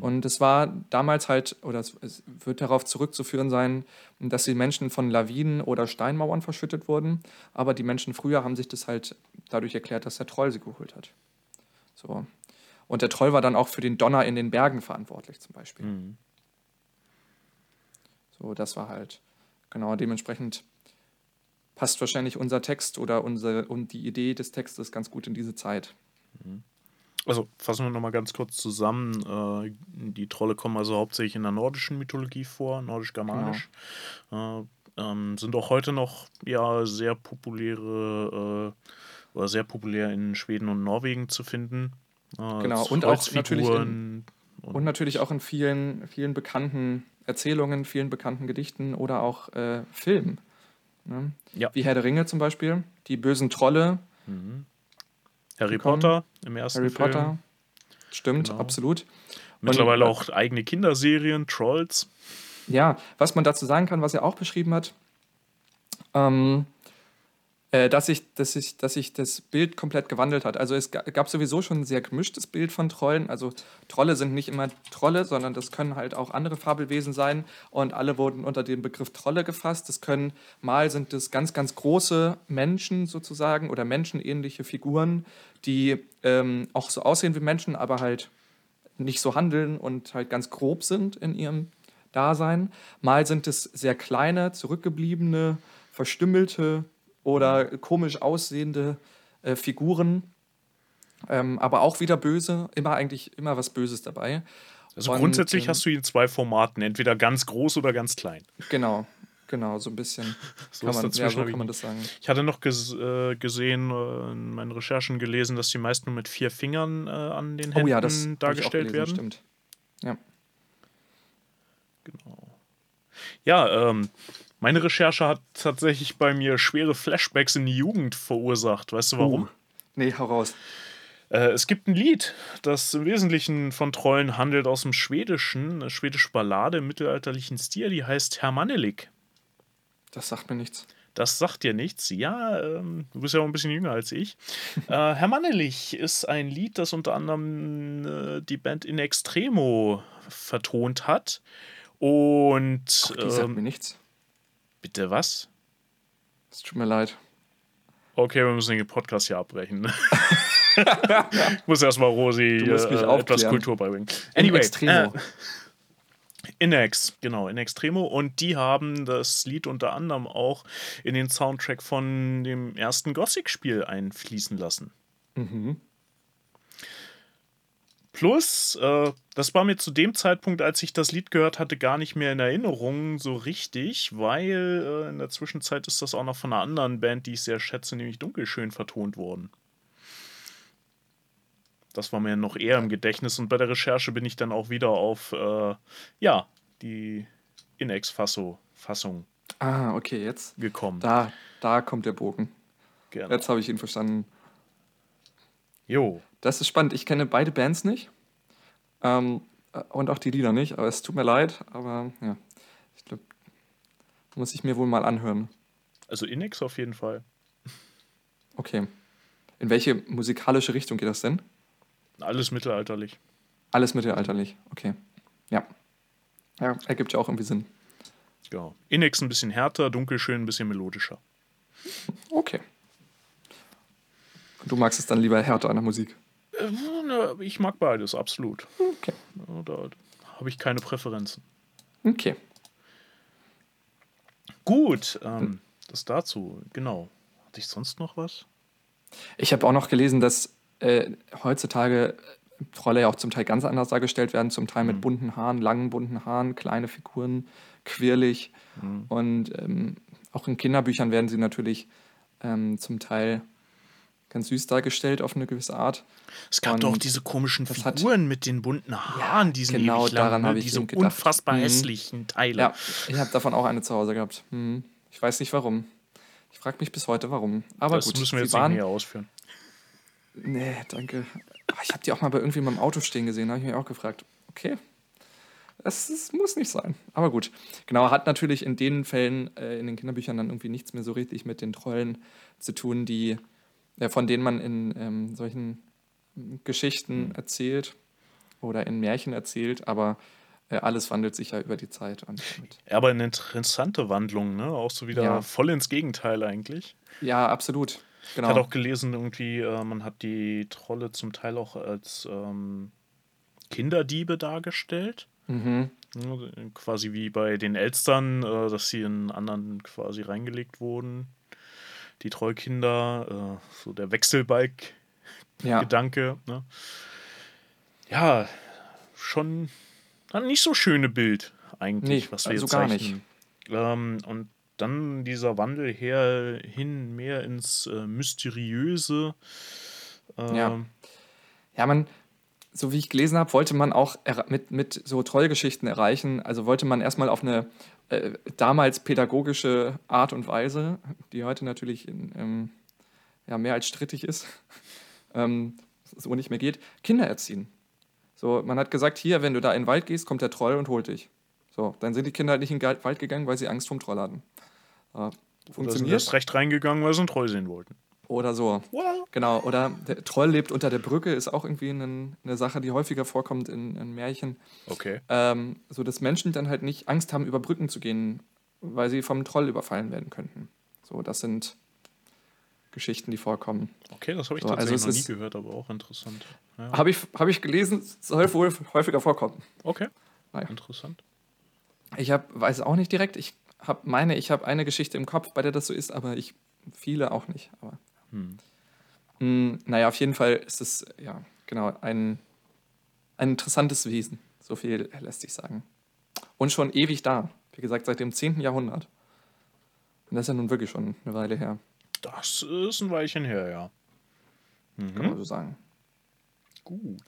Speaker 1: Und es war damals halt, oder es, wird darauf zurückzuführen sein, dass die Menschen von Lawinen oder Steinmauern verschüttet wurden. Aber die Menschen früher haben sich das halt dadurch erklärt, dass der Troll sie geholt hat. So. Und der Troll war dann auch für den Donner in den Bergen verantwortlich, zum Beispiel. So, das war halt, genau, dementsprechend passt wahrscheinlich unser Text oder unsere, und die Idee des Textes ganz gut in diese Zeit.
Speaker 2: Also fassen wir nochmal ganz kurz zusammen. Äh, die Trolle kommen also hauptsächlich in der nordischen Mythologie vor, nordisch-germanisch. Äh, ähm, sind auch heute noch ja sehr populäre äh, oder sehr populär in Schweden und Norwegen zu finden. Äh,
Speaker 1: Genau, und auch natürlich in-
Speaker 2: Holzfiguren
Speaker 1: Und natürlich auch in vielen, vielen bekannten Erzählungen, vielen bekannten Gedichten oder auch äh, Filmen. Ne?
Speaker 2: Ja.
Speaker 1: Wie Herr der Ringe zum Beispiel, die bösen Trolle,
Speaker 2: Harry
Speaker 1: gekommen.
Speaker 2: Potter im ersten
Speaker 1: Harry
Speaker 2: Film.
Speaker 1: Potter. Stimmt,
Speaker 2: Genau.
Speaker 1: absolut.
Speaker 2: Mittlerweile
Speaker 1: Und-
Speaker 2: auch eigene Kinderserien, Trolls.
Speaker 1: Ja, was man dazu sagen kann, was er auch beschrieben hat, ähm, äh, dass, sich, dass, sich, dass sich das Bild komplett gewandelt hat. Also es gab sowieso schon ein sehr gemischtes Bild von Trollen. Also Trolle sind nicht immer Trolle, sondern das können halt auch andere Fabelwesen sein. Und alle wurden unter dem Begriff Trolle gefasst. Das können, mal sind es ganz, ganz große Menschen sozusagen oder menschenähnliche Figuren, die ähm, auch so aussehen wie Menschen, aber halt nicht so handeln und halt ganz grob sind in ihrem Dasein. Mal sind es sehr kleine, zurückgebliebene, verstümmelte oder komisch aussehende äh, Figuren, ähm, aber auch wieder böse, immer eigentlich immer was Böses dabei.
Speaker 2: Also Und, grundsätzlich ähm, hast du ihn in zwei Formaten, entweder ganz groß oder ganz klein.
Speaker 1: Genau, genau, so ein bisschen. [LAUGHS] so kann, man, ja, so kann man das sagen.
Speaker 2: Ich hatte noch ges äh, gesehen, äh, in meinen Recherchen gelesen, dass die meisten nur mit vier Fingern äh, an den Händen oh, ja, das dargestellt gelesen, werden. Stimmt. Ja. Genau. Ja, ähm, meine Recherche hat tatsächlich bei mir schwere Flashbacks in die Jugend verursacht. Weißt du warum? Uh,
Speaker 1: nee, hau raus.
Speaker 2: Äh, es gibt ein Lied, das im Wesentlichen von Trollen handelt aus dem Schwedischen, eine schwedische Ballade im mittelalterlichen Stil, die heißt Herr Mannelik.
Speaker 1: Das sagt mir nichts.
Speaker 2: Das sagt dir nichts. Ja, ähm, du bist ja auch ein bisschen jünger als ich. äh, [LAUGHS] Herr Mannelich ist ein Lied, das unter anderem äh, die Band In Extremo vertont hat. Und.
Speaker 1: Ach, die sagt ähm, mir nichts.
Speaker 2: Bitte was?
Speaker 1: Es tut mir leid.
Speaker 2: Okay, wir müssen den Podcast hier abbrechen. ich muss erstmal Rosi äh, etwas Kultur beibringen. Anyway, In Extremo. Äh, Inex, genau, In Extremo. Und die haben das Lied unter anderem auch in den Soundtrack von dem ersten Gothic-Spiel einfließen lassen. Mhm. Plus, äh, das war mir zu dem Zeitpunkt, als ich das Lied gehört hatte, gar nicht mehr in Erinnerung so richtig, weil äh, in der Zwischenzeit ist das auch noch von einer anderen Band, die ich sehr schätze, nämlich Dunkelschön vertont worden. Das war mir noch eher im Gedächtnis und bei der Recherche bin ich dann auch wieder auf, äh, ja, die Inex-Fassung
Speaker 1: ah, okay, jetzt
Speaker 2: gekommen.
Speaker 1: Da, da kommt der Bogen. Genau. Jetzt habe ich ihn verstanden.
Speaker 2: Jo.
Speaker 1: Das ist spannend. Ich kenne beide Bands nicht. Ähm, und auch die Lieder nicht. Aber es tut mir leid. Aber ja, ich glaube, muss ich mir wohl mal anhören.
Speaker 2: Also Inex auf jeden Fall.
Speaker 1: Okay. In welche musikalische Richtung geht das denn?
Speaker 2: Alles mittelalterlich.
Speaker 1: Alles mittelalterlich, okay. Ja. Ja, ergibt ja auch irgendwie Sinn.
Speaker 2: Ja. Inex ein bisschen härter, Dunkelschön ein bisschen melodischer.
Speaker 1: Okay. Du magst es dann lieber härter an der Musik?
Speaker 2: Äh, ich mag beides, absolut. Okay. Da habe ich keine Präferenzen.
Speaker 1: Okay.
Speaker 2: Gut, ähm, das dazu, genau. Hatte ich sonst noch was?
Speaker 1: Ich habe auch noch gelesen, dass äh, heutzutage Trolle ja auch zum Teil ganz anders dargestellt werden, zum Teil mit mhm. bunten Haaren, langen bunten Haaren, kleine Figuren, quirlig. Mhm. Und ähm, auch in Kinderbüchern werden sie natürlich ähm, zum Teil ganz süß dargestellt auf eine gewisse Art.
Speaker 2: Es gab und doch auch diese komischen Figuren hat, mit den bunten Haaren, ja, diesen genau ewig daran habe ne? ich diese unfassbar mhm. hässlichen Teile.
Speaker 1: Ja, ich habe davon auch eine zu Hause gehabt. Hm. Ich weiß nicht warum. Ich frage mich bis heute warum. Aber das gut,
Speaker 2: müssen wir jetzt waren, nicht näher ausführen.
Speaker 1: Nee, danke. Ich habe die auch mal bei irgendwie im Auto stehen gesehen, da habe ich mich auch gefragt. Okay, es, es, muss nicht sein. Aber gut. Genau, hat natürlich in den Fällen äh, in den Kinderbüchern dann irgendwie nichts mehr so richtig mit den Trollen zu tun, die äh, von denen man in ähm, solchen Geschichten mhm. erzählt oder in Märchen erzählt, aber äh, alles wandelt sich ja über die Zeit.
Speaker 2: Ja, aber eine interessante Wandlung, ne? Auch so wieder ja. voll ins Gegenteil eigentlich.
Speaker 1: Ja, absolut.
Speaker 2: Genau. Ich hatte auch gelesen, irgendwie, äh, man hat die Trolle zum Teil auch als ähm, Kinderdiebe dargestellt. Mhm. Ja, quasi wie bei den Elstern, äh, dass sie in anderen quasi reingelegt wurden die Trollkinder, äh, so der Wechselbalg-Gedanke. Ja. Ne? ja, schon ein nicht so schöne Bild eigentlich, nee, was wir also jetzt gar zeichnen. nicht. Ähm, und dann dieser Wandel her hin mehr ins äh, Mysteriöse.
Speaker 1: Äh, ja. ja, man, so wie ich gelesen habe, wollte man auch mit, mit so Trollgeschichten erreichen. Also wollte man erstmal auf eine äh, damals pädagogische Art und Weise, die heute natürlich in, ähm, ja, mehr als strittig ist, [LAUGHS] ähm, so nicht mehr geht, Kinder erziehen. So, man hat gesagt, hier, wenn du da in den Wald gehst, kommt der Troll und holt dich. So, dann sind die Kinder halt nicht in den Wald gegangen, weil sie Angst vom Troll hatten. Äh,
Speaker 2: Oder sind
Speaker 1: funktioniert.
Speaker 2: erst recht reingegangen, weil sie einen Troll sehen wollten.
Speaker 1: Oder so.
Speaker 2: Wow.
Speaker 1: Genau. Oder der Troll lebt unter der Brücke, ist auch irgendwie ein, eine Sache, die häufiger vorkommt in, in Märchen.
Speaker 2: Okay.
Speaker 1: Ähm, so dass Menschen dann halt nicht Angst haben, über Brücken zu gehen, weil sie vom Troll überfallen werden könnten. So, das sind Geschichten, die vorkommen.
Speaker 2: Okay, das habe ich
Speaker 1: So, also
Speaker 2: tatsächlich
Speaker 1: es
Speaker 2: noch nie gehört, aber auch interessant. Ja.
Speaker 1: Habe ich, hab ich gelesen, soll wohl häufiger vorkommen.
Speaker 2: Okay.
Speaker 1: Naja.
Speaker 2: Interessant.
Speaker 1: Ich hab, weiß auch nicht direkt. Ich hab, meine, ich habe eine Geschichte im Kopf, bei der das so ist, aber ich viele auch nicht. Aber
Speaker 2: Hm.
Speaker 1: Mm, naja, auf jeden Fall ist es, ja, genau, ein, ein interessantes Wesen. So viel lässt sich sagen. Und schon ewig da. Wie gesagt, seit dem 10. Jahrhundert. Und das ist ja nun wirklich schon eine Weile her,
Speaker 2: Das ist ein Weilchen her, ja.
Speaker 1: kann
Speaker 2: Mhm.
Speaker 1: man so sagen.
Speaker 2: Gut.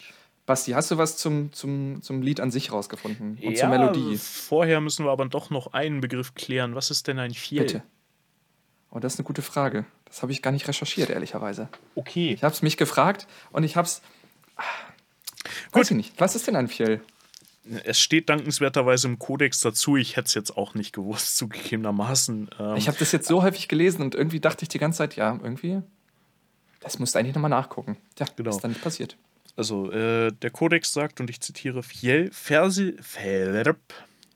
Speaker 1: Basti, hast du was zum, zum, zum Lied an sich rausgefunden? Und
Speaker 2: ja,
Speaker 1: zur Melodie?
Speaker 2: Vorher müssen wir aber doch noch einen Begriff klären. Was ist denn ein Fjell?
Speaker 1: Bitte. Oh, das ist eine gute Frage. Das habe ich gar nicht recherchiert, ehrlicherweise.
Speaker 2: Okay.
Speaker 1: Ich habe es mich gefragt und ich habe es. Weiß ich nicht. Was ist denn ein Fjell?
Speaker 2: Es steht dankenswerterweise im Kodex dazu. Ich hätte es jetzt auch nicht gewusst, [LAUGHS] zugegebenermaßen. Ähm,
Speaker 1: Ich habe das jetzt so häufig gelesen und irgendwie dachte ich die ganze Zeit, ja, irgendwie. Das musst du eigentlich nochmal nachgucken. Ja,
Speaker 2: Genau.
Speaker 1: ist dann nicht passiert.
Speaker 2: Also, äh, der Kodex sagt, und ich zitiere, Fjell, Fersi, Felb,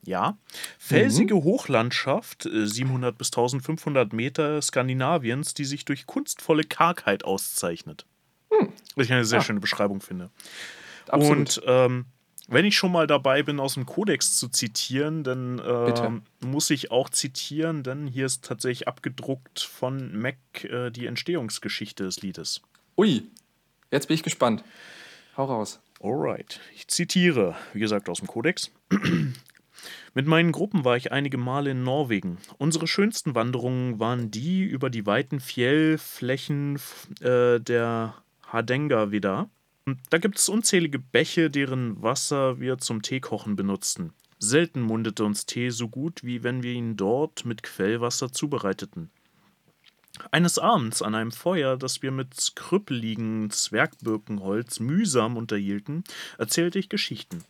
Speaker 2: ja, felsige Hochlandschaft, äh, 700 bis 1500 Meter Skandinaviens, die sich durch kunstvolle Kargheit auszeichnet. Was ich eine sehr
Speaker 1: Ah.
Speaker 2: schöne Beschreibung finde.
Speaker 1: Absolut.
Speaker 2: Und ähm, wenn ich schon mal dabei bin, aus dem Kodex zu zitieren, dann ähm, muss ich auch zitieren, denn hier ist tatsächlich abgedruckt von Mac äh, die Entstehungsgeschichte des Liedes.
Speaker 1: Ui, jetzt bin ich gespannt. Hau raus.
Speaker 2: Alright. Ich zitiere, wie gesagt, aus dem Kodex. Mit meinen Gruppen war ich einige Male in Norwegen. Unsere schönsten Wanderungen waren die über die weiten Fjellflächen äh, der Hardangervidda. Da gibt es unzählige Bäche, deren Wasser wir zum Teekochen benutzten. Selten mundete uns Tee so gut, wie wenn wir ihn dort mit Quellwasser zubereiteten. Eines Abends an einem Feuer, das wir mit krüppeligem Zwergbirkenholz mühsam unterhielten, erzählte ich Geschichten.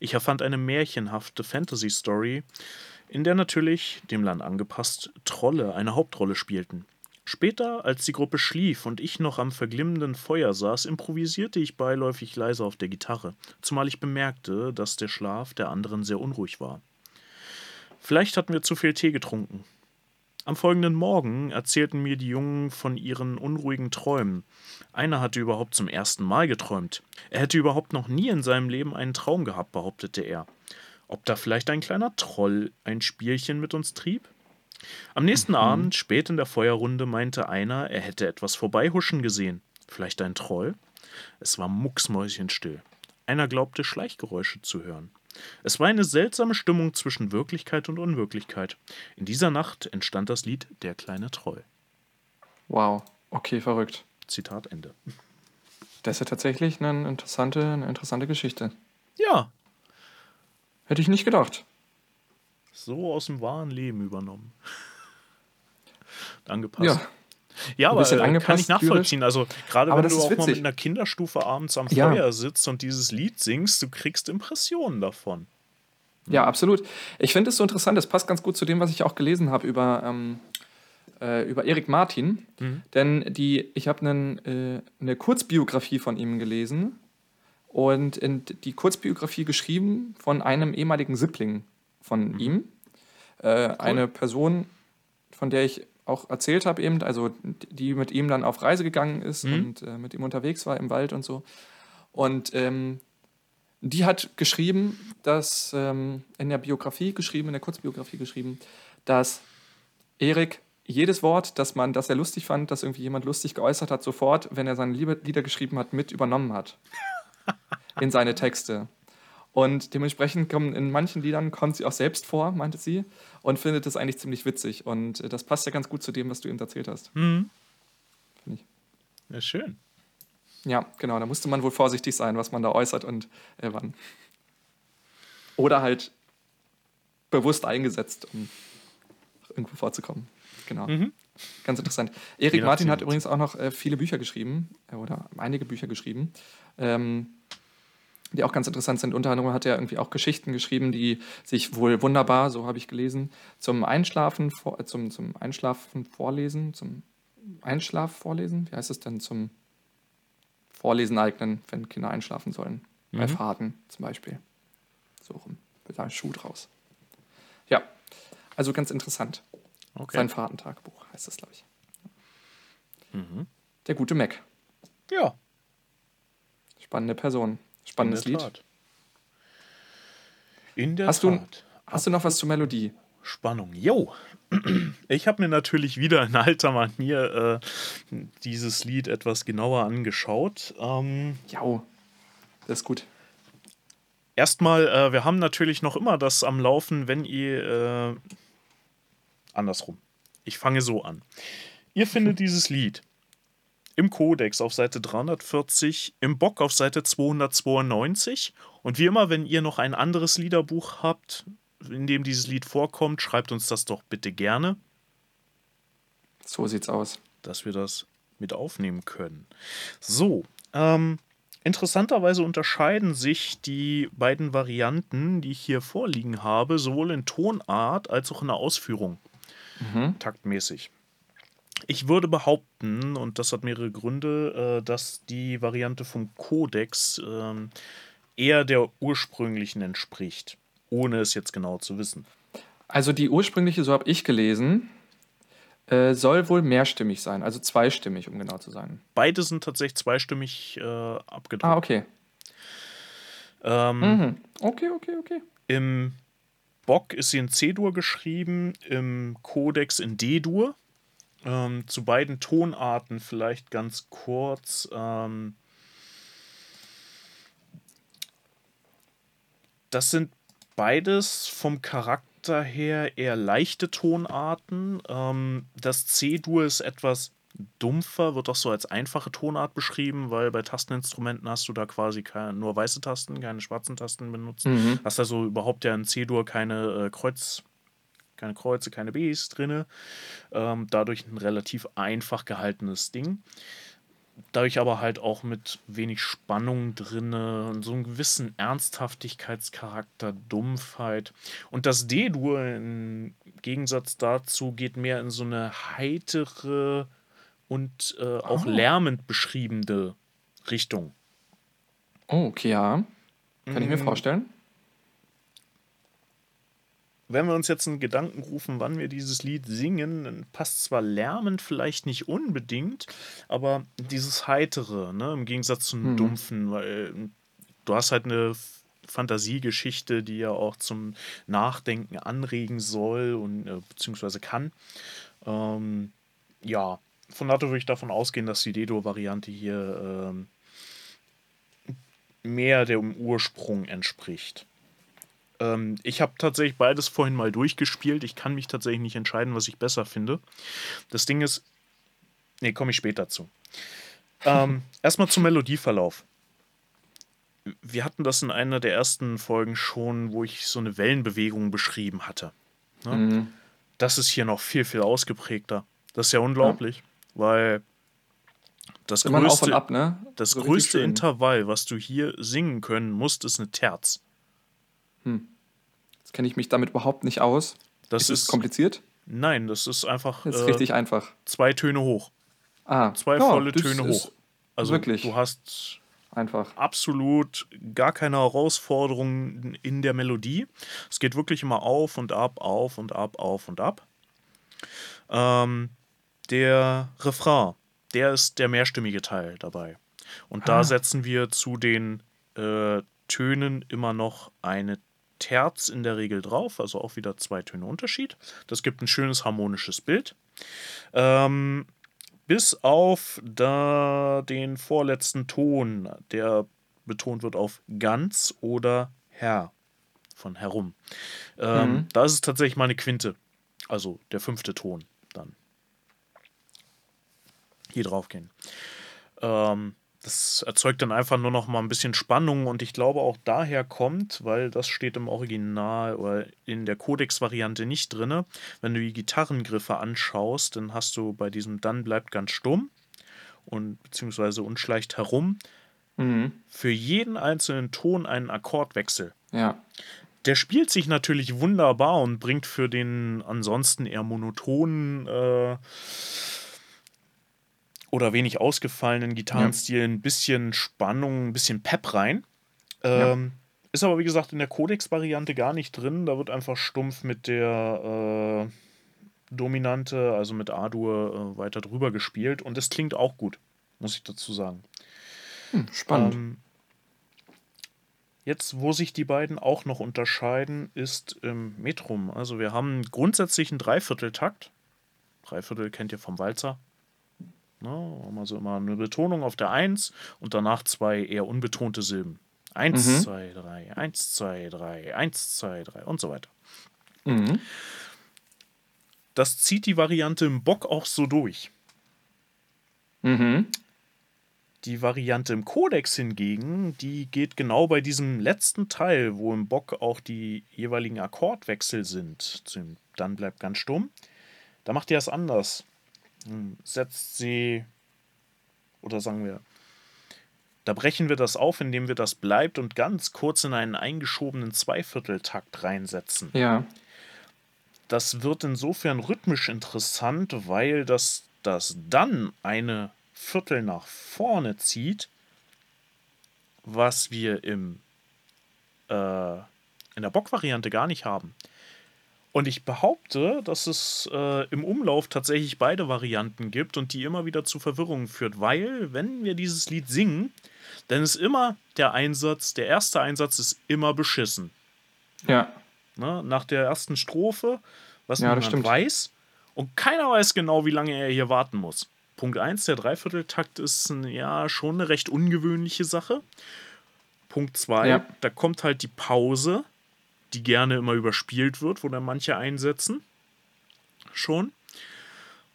Speaker 2: Ich erfand eine märchenhafte Fantasy-Story, in der natürlich, dem Land angepasst, Trolle eine Hauptrolle spielten. Später, als die Gruppe schlief und ich noch am verglimmenden Feuer saß, improvisierte ich beiläufig leise auf der Gitarre, zumal ich bemerkte, dass der Schlaf der anderen sehr unruhig war. Vielleicht hatten wir zu viel Tee getrunken. Am folgenden Morgen erzählten mir die Jungen von ihren unruhigen Träumen. Einer hatte überhaupt zum ersten Mal geträumt. Er hätte überhaupt noch nie in seinem Leben einen Traum gehabt, behauptete er. Ob da vielleicht ein kleiner Troll ein Spielchen mit uns trieb? Am nächsten Abend, spät in der Feuerrunde, meinte einer, er hätte etwas vorbeihuschen gesehen. Vielleicht ein Troll? Es war mucksmäuschenstill. Einer glaubte, Schleichgeräusche zu hören. Es war eine seltsame Stimmung zwischen Wirklichkeit und Unwirklichkeit. In dieser Nacht entstand das Lied Der kleine Troll.
Speaker 1: Wow, okay, verrückt.
Speaker 2: Zitat Ende.
Speaker 1: Das ist ja tatsächlich eine interessante, eine interessante Geschichte.
Speaker 2: Ja,
Speaker 1: Hätte ich nicht gedacht.
Speaker 2: so aus dem wahren Leben übernommen. Angepasst.
Speaker 1: Ja,
Speaker 2: Ja, aber
Speaker 1: bisschen
Speaker 2: äh, kann
Speaker 1: angepasst,
Speaker 2: ich nachvollziehen. Also gerade wenn du auch mal mit
Speaker 1: witzig.
Speaker 2: einer Kinderstufe abends am
Speaker 1: Ja.
Speaker 2: Feuer sitzt und dieses Lied singst, du kriegst Impressionen davon.
Speaker 1: ja, absolut. Ich finde es so interessant, das passt ganz gut zu dem, was ich auch gelesen habe über, ähm, äh, über Erik Martin. Denn die, ich habe äh, eine Kurzbiografie von ihm gelesen und in die Kurzbiografie geschrieben von einem ehemaligen Sippling von ihm. Äh, Eine Person, von der ich auch erzählt habe, eben, also die mit ihm dann auf Reise gegangen ist und äh, mit ihm unterwegs war im Wald und so. Und ähm, die hat geschrieben, dass ähm, in der Biografie geschrieben, in der Kurzbiografie geschrieben, dass Erik jedes Wort, das man, das er lustig fand, das irgendwie jemand lustig geäußert hat, sofort, wenn er seine Liebe- Lieder geschrieben hat, mit übernommen hat [LAUGHS] in seine Texte. Und dementsprechend kommen in manchen Liedern kommt sie auch selbst vor, meinte sie, und findet das eigentlich ziemlich witzig. Und äh, das passt ja ganz gut zu dem, was du eben erzählt hast.
Speaker 2: Mhm.
Speaker 1: Finde ich.
Speaker 2: Ja, schön.
Speaker 1: Ja, genau. Da musste man wohl vorsichtig sein, was man da äußert und äh, wann. Oder halt bewusst eingesetzt, um irgendwo vorzukommen. Genau.
Speaker 2: Mhm.
Speaker 1: Ganz interessant. Erik Martin hat übrigens auch noch äh, viele Bücher geschrieben, äh, oder einige Bücher geschrieben. Ähm, die auch ganz interessant sind. Unter anderem hat er irgendwie auch Geschichten geschrieben, die sich wohl wunderbar, so habe ich gelesen, zum Einschlafen, vor, äh, zum, zum Einschlafen vorlesen, zum Einschlaf vorlesen, wie heißt es denn, zum Vorlesen eignen, wenn Kinder einschlafen sollen. Bei
Speaker 2: Mhm.
Speaker 1: Fahrten zum Beispiel. So rum. Wird da ein Schuh draus. Ja, also ganz interessant.
Speaker 2: Okay.
Speaker 1: Sein Fahrtentagebuch heißt das, glaube ich.
Speaker 2: Mhm.
Speaker 1: Der gute Mac.
Speaker 2: Ja,
Speaker 1: Spannende Person. Spannendes Lied.
Speaker 2: Tat. In der
Speaker 1: Hast du, hast du noch was zur Melodie?
Speaker 2: Spannung. Jo. [CLEARS THROAT] Ich habe mir natürlich wieder in alter Manier äh, dieses Lied etwas genauer angeschaut. Ähm,
Speaker 1: Ja, das ist gut.
Speaker 2: erstmal, äh, wir haben natürlich noch immer das am Laufen, wenn ihr. Äh, andersrum. Ich fange so an. Ihr findet [LAUGHS] dieses Lied im Codex auf Seite 340, im Bock auf Seite 292. Und wie immer, wenn ihr noch ein anderes Liederbuch habt, in dem dieses Lied vorkommt, schreibt uns das doch bitte gerne,
Speaker 1: So sieht's aus.
Speaker 2: dass wir das mit aufnehmen können. So, ähm, interessanterweise unterscheiden sich die beiden Varianten, die ich hier vorliegen habe, sowohl in Tonart als auch in der Ausführung,
Speaker 1: Mhm.
Speaker 2: taktmäßig. Ich würde behaupten, und das hat mehrere Gründe, äh, dass die Variante vom Codex ähm, eher der ursprünglichen entspricht, ohne es jetzt genau zu wissen.
Speaker 1: Also die ursprüngliche, so habe ich gelesen, äh, soll wohl mehrstimmig sein, also zweistimmig, um genau zu sein.
Speaker 2: Beide sind tatsächlich zweistimmig äh, abgedruckt.
Speaker 1: Ah, okay.
Speaker 2: Ähm,
Speaker 1: Mhm. Okay, okay, okay.
Speaker 2: Im Bock ist sie in C-Dur geschrieben, im Codex in D-Dur. Ähm, zu beiden Tonarten vielleicht ganz kurz. Ähm, das sind beides vom Charakter her eher leichte Tonarten. Ähm, das C-Dur ist etwas dumpfer, wird auch so als einfache Tonart beschrieben, weil bei Tasteninstrumenten hast du da quasi keine, nur weiße Tasten, keine schwarzen Tasten benutzt.
Speaker 1: Mhm.
Speaker 2: Hast also überhaupt ja in C-Dur keine äh, Kreuz, keine Kreuze, keine Bs drinne. Ähm, dadurch ein relativ einfach gehaltenes Ding. Dadurch aber halt auch mit wenig Spannung drinne und so einem gewissen Ernsthaftigkeitscharakter, Dumpfheit. Und das D-Dur im Gegensatz dazu geht mehr in so eine heitere und äh, auch
Speaker 1: Oh.
Speaker 2: lärmend beschriebene Richtung.
Speaker 1: Oh, okay, ja. Kann ich mir
Speaker 2: Mm,
Speaker 1: vorstellen.
Speaker 2: Wenn wir uns jetzt einen Gedanken rufen, wann wir dieses Lied singen, dann passt zwar lärmend vielleicht nicht unbedingt, aber dieses Heitere, ne, im Gegensatz zum
Speaker 1: Mhm.
Speaker 2: Dumpfen, weil äh, du hast halt eine Fantasiegeschichte, die ja auch zum Nachdenken anregen soll und äh, beziehungsweise kann. Ähm, ja, von daher würde ich davon ausgehen, dass die Dedo-Variante hier ähm, mehr dem Ursprung entspricht. Ähm, ich habe tatsächlich beides vorhin mal durchgespielt. Ich kann mich tatsächlich nicht entscheiden, was ich besser finde. Das Ding ist. Nee, komme ich später zu. Ähm, [LAUGHS] erstmal zum Melodieverlauf. Wir hatten das in einer der ersten Folgen schon, wo ich so eine Wellenbewegung beschrieben hatte. Ne?
Speaker 1: Mhm.
Speaker 2: Das ist hier noch viel, viel ausgeprägter. Das ist ja unglaublich, weil das
Speaker 1: Immer
Speaker 2: größte,
Speaker 1: Ab, ne?
Speaker 2: das
Speaker 1: So
Speaker 2: größte. Intervall, was du hier singen können musst, ist eine Terz.
Speaker 1: Jetzt kenne ich mich damit überhaupt nicht aus.
Speaker 2: Das
Speaker 1: ist
Speaker 2: ist,
Speaker 1: kompliziert?
Speaker 2: nein, das ist einfach
Speaker 1: Das ist
Speaker 2: äh,
Speaker 1: richtig einfach.
Speaker 2: zwei Töne hoch,
Speaker 1: Ah,
Speaker 2: zwei
Speaker 1: ja,
Speaker 2: volle Töne hoch. Also
Speaker 1: wirklich.
Speaker 2: du hast
Speaker 1: Einfach.
Speaker 2: absolut gar keine Herausforderungen in der Melodie. Es geht wirklich immer auf und ab, auf und ab, auf und ab. Ähm, der Refrain, der ist der mehrstimmige Teil dabei. Und da
Speaker 1: Ah.
Speaker 2: setzen wir zu den äh, Tönen immer noch eine Terz in der Regel drauf, also auch wieder zwei Töne Unterschied. Das gibt ein schönes harmonisches Bild. Ähm, bis auf da den vorletzten Ton, der betont wird auf ganz oder Herr von herum. Ähm,
Speaker 1: Mhm.
Speaker 2: Da ist es tatsächlich mal eine Quinte, also der fünfte Ton dann. Hier drauf gehen. Ähm, das erzeugt dann einfach nur noch mal ein bisschen Spannung und ich glaube auch daher kommt, weil das steht im Original oder in der Codex-Variante nicht drin. Wenn du die Gitarrengriffe anschaust, dann hast du bei diesem Dann bleibt ganz stumm und beziehungsweise und schleicht herum für jeden einzelnen Ton einen Akkordwechsel.
Speaker 1: Ja.
Speaker 2: Der spielt sich natürlich wunderbar und bringt für den ansonsten eher monotonen äh, oder wenig ausgefallenen Gitarrenstil ein bisschen Spannung, ein bisschen Pep rein. Ähm, Ist aber wie gesagt in der Codex-Variante gar nicht drin. Da wird einfach stumpf mit der äh, Dominante, also mit A-Dur, äh, weiter drüber gespielt und es klingt auch gut, muss ich dazu sagen.
Speaker 1: Spannend.
Speaker 2: Ähm, jetzt, wo sich die beiden auch noch unterscheiden, ist im Metrum. Also wir haben grundsätzlich einen Dreivierteltakt. Dreiviertel kennt ihr vom Walzer. Ne, also immer eine Betonung auf der 1 und danach zwei eher unbetonte Silben. 1, 2, 3, 1, 2, 3, 1, 2, 3 und so weiter.
Speaker 1: Mhm.
Speaker 2: Das zieht die Variante im Bock auch so durch.
Speaker 1: Mhm.
Speaker 2: Die Variante im Codex hingegen, die geht genau bei diesem letzten Teil, wo im Bock auch die jeweiligen Akkordwechsel sind. Dann bleibt ganz stumm. Da macht ihr das anders. Setzt sie, oder sagen wir, da brechen wir das auf, indem wir das bleibt und ganz kurz in einen eingeschobenen Zweivierteltakt reinsetzen.
Speaker 1: Ja.
Speaker 2: Das wird insofern rhythmisch interessant, weil das, das dann eine Viertel nach vorne zieht, was wir im, äh, in der Bock-Variante gar nicht haben. Und ich behaupte, dass es äh, im Umlauf tatsächlich beide Varianten gibt und die immer wieder zu Verwirrungen führt, weil, wenn wir dieses Lied singen, dann ist immer der Einsatz, der erste Einsatz ist immer beschissen.
Speaker 1: Ja.
Speaker 2: Ne? Nach der ersten Strophe, was
Speaker 1: Ja, stimmt.
Speaker 2: weiß. Und keiner weiß genau, wie lange er hier warten muss. Punkt 1, der Dreivierteltakt ist ein, ja schon eine recht ungewöhnliche Sache. Punkt 2,
Speaker 1: Ja.
Speaker 2: da kommt halt die Pause, die gerne immer überspielt wird, wo dann manche einsetzen. Schon.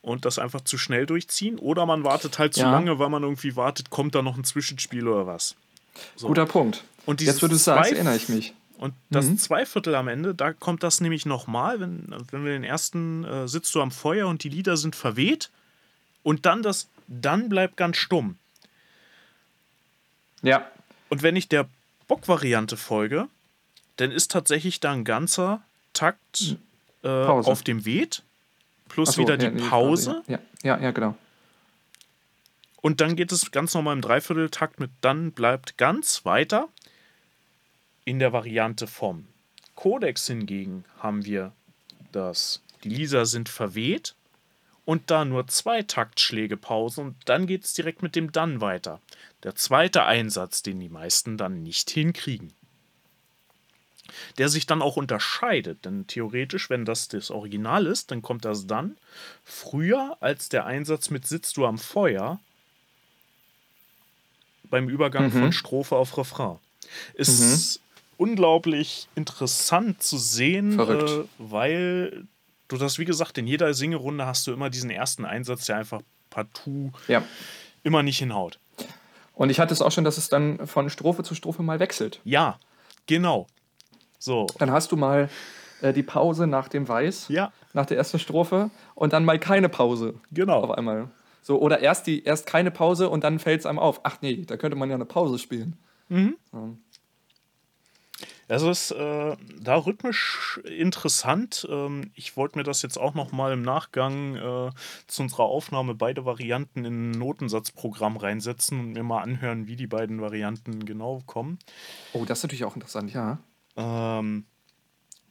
Speaker 2: Und das einfach zu schnell durchziehen. Oder man wartet halt zu
Speaker 1: Ja.
Speaker 2: lange, weil man irgendwie wartet, kommt da noch ein Zwischenspiel oder was. So.
Speaker 1: Guter Punkt.
Speaker 2: Und
Speaker 1: Jetzt, wo du es sagst, erinnere ich mich.
Speaker 2: Und das Zweiviertel am Ende, da kommt das nämlich nochmal, wenn, wenn wir den ersten äh, sitzt du am Feuer und die Lieder sind verweht und dann das, dann bleibt ganz stumm.
Speaker 1: Ja.
Speaker 2: Und wenn ich der Bock-Variante folge, dann ist tatsächlich da ein ganzer Takt äh, auf dem Weht, plus
Speaker 1: so,
Speaker 2: wieder die
Speaker 1: ja, nee,
Speaker 2: Pause.
Speaker 1: Ja, ja, ja, genau.
Speaker 2: Und dann geht es ganz normal im Dreivierteltakt mit dann bleibt ganz weiter. In der Variante vom Codex hingegen haben wir das, die Lieder sind verweht und da nur zwei Taktschläge Pause und dann geht es direkt mit dem Dann weiter. Der zweite Einsatz, den die meisten dann nicht hinkriegen. Der sich dann auch unterscheidet, denn theoretisch, wenn das das Original ist, dann kommt das dann früher als der Einsatz mit Sitzt du am Feuer beim Übergang von Strophe auf Refrain. Ist unglaublich interessant zu sehen, äh, weil du das, wie gesagt, in jeder Singerunde hast du immer diesen ersten Einsatz, der einfach partout
Speaker 1: Ja.
Speaker 2: immer nicht hinhaut.
Speaker 1: Und ich hatte es auch schon, dass es dann von Strophe zu Strophe mal wechselt.
Speaker 2: Ja, genau. So.
Speaker 1: Dann hast du mal äh, die Pause nach dem Weiß,
Speaker 2: Ja,
Speaker 1: nach der ersten Strophe und dann mal keine Pause
Speaker 2: genau.
Speaker 1: auf einmal. So, oder erst, die, erst keine Pause und dann fällt es einem auf. Ach nee, da könnte man ja eine Pause spielen.
Speaker 2: Also ist äh, da rhythmisch interessant. Ähm, ich wollte mir das jetzt auch noch mal im Nachgang äh, zu unserer Aufnahme beide Varianten in ein Notensatzprogramm reinsetzen und mir mal anhören, wie die beiden Varianten genau kommen.
Speaker 1: Oh, das ist natürlich auch interessant, ja.
Speaker 2: Ähm,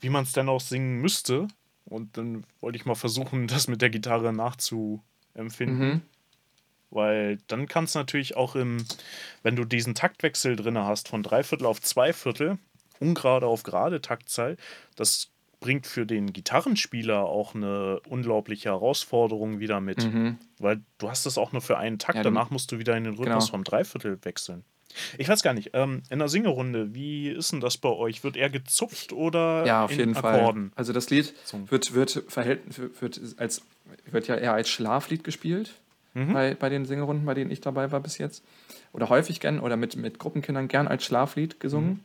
Speaker 2: wie man es denn auch singen müsste. Und dann wollte ich mal versuchen, [LAUGHS] das mit der Gitarre nachzuempfinden.
Speaker 1: Mhm.
Speaker 2: Weil dann kannst du natürlich auch im, wenn du diesen Taktwechsel drin hast, von Dreiviertel auf Zweiviertel, ungerade auf gerade Taktzahl, das bringt für den Gitarrenspieler auch eine unglaubliche Herausforderung wieder mit. Weil du hast das auch nur für einen Takt,
Speaker 1: Mhm. Ja,
Speaker 2: danach musst du wieder in den Rhythmus
Speaker 1: Genau.
Speaker 2: vom Dreiviertel wechseln. Ich weiß gar nicht, ähm, in der Singerunde, wie ist denn das bei euch? Wird er gezupft oder
Speaker 1: Ja, auf
Speaker 2: in
Speaker 1: jeden
Speaker 2: Akkorden?
Speaker 1: Fall. Also das Lied wird, wird, verhält, wird, als, wird ja eher als Schlaflied gespielt
Speaker 2: Mhm.
Speaker 1: bei, bei den Singerunden, bei denen ich dabei war bis jetzt. Oder häufig gern oder mit, mit Gruppenkindern gern als Schlaflied gesungen.
Speaker 2: Mhm.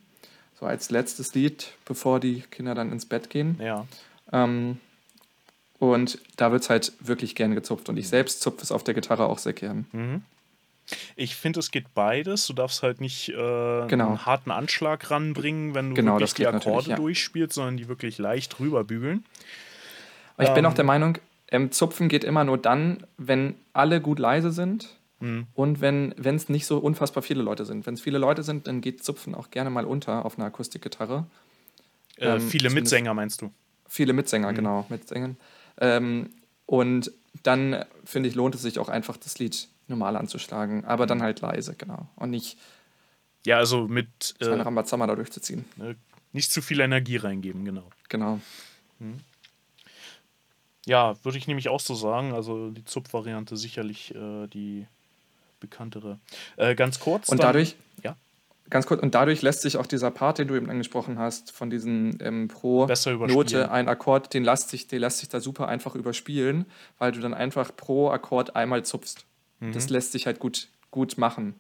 Speaker 1: So als letztes Lied, bevor die Kinder dann ins Bett gehen.
Speaker 2: Ja.
Speaker 1: Ähm, und da wird es halt wirklich gern gezupft. Und ich selbst zupfe es auf der Gitarre auch sehr gern.
Speaker 2: Mhm. Ich finde, es geht beides. Du darfst halt nicht äh,
Speaker 1: Genau.
Speaker 2: einen harten Anschlag ranbringen, wenn du
Speaker 1: Genau,
Speaker 2: wirklich die Akkorde
Speaker 1: ja.
Speaker 2: durchspielst, sondern die wirklich leicht rüberbügeln.
Speaker 1: Aber ich bin
Speaker 2: Ähm.
Speaker 1: auch der Meinung, ähm, Zupfen geht immer nur dann, wenn alle gut leise sind
Speaker 2: Mhm.
Speaker 1: und wenn es nicht so unfassbar viele Leute sind. Wenn es viele Leute sind, dann geht Zupfen auch gerne mal unter auf einer Akustikgitarre.
Speaker 2: Äh,
Speaker 1: Ähm,
Speaker 2: viele Mitsänger meinst du?
Speaker 1: Viele
Speaker 2: Mhm.
Speaker 1: Mitsänger, genau, Mitsängen. Ähm, und dann finde ich, lohnt es sich auch einfach, das Lied normal anzuschlagen, aber
Speaker 2: Mhm.
Speaker 1: dann halt leise, genau. Und nicht
Speaker 2: Ja, also mit äh,
Speaker 1: Rambazamba da durchzuziehen.
Speaker 2: ne, nicht zu viel Energie reingeben, genau.
Speaker 1: Genau.
Speaker 2: Ja, würde ich nämlich auch so sagen. Also die Zupf-Variante sicherlich äh, die bekanntere. Äh, ganz kurz.
Speaker 1: Und
Speaker 2: dann-
Speaker 1: dadurch,
Speaker 2: Ja.
Speaker 1: ganz kurz, und dadurch lässt sich auch dieser Part, den du eben angesprochen hast, von diesen ähm, pro. Note ein Akkord, den lässt, sich, den lässt sich da super einfach überspielen, weil du dann einfach pro Akkord einmal zupfst.
Speaker 2: Mhm.
Speaker 1: Das lässt sich halt gut, gut machen.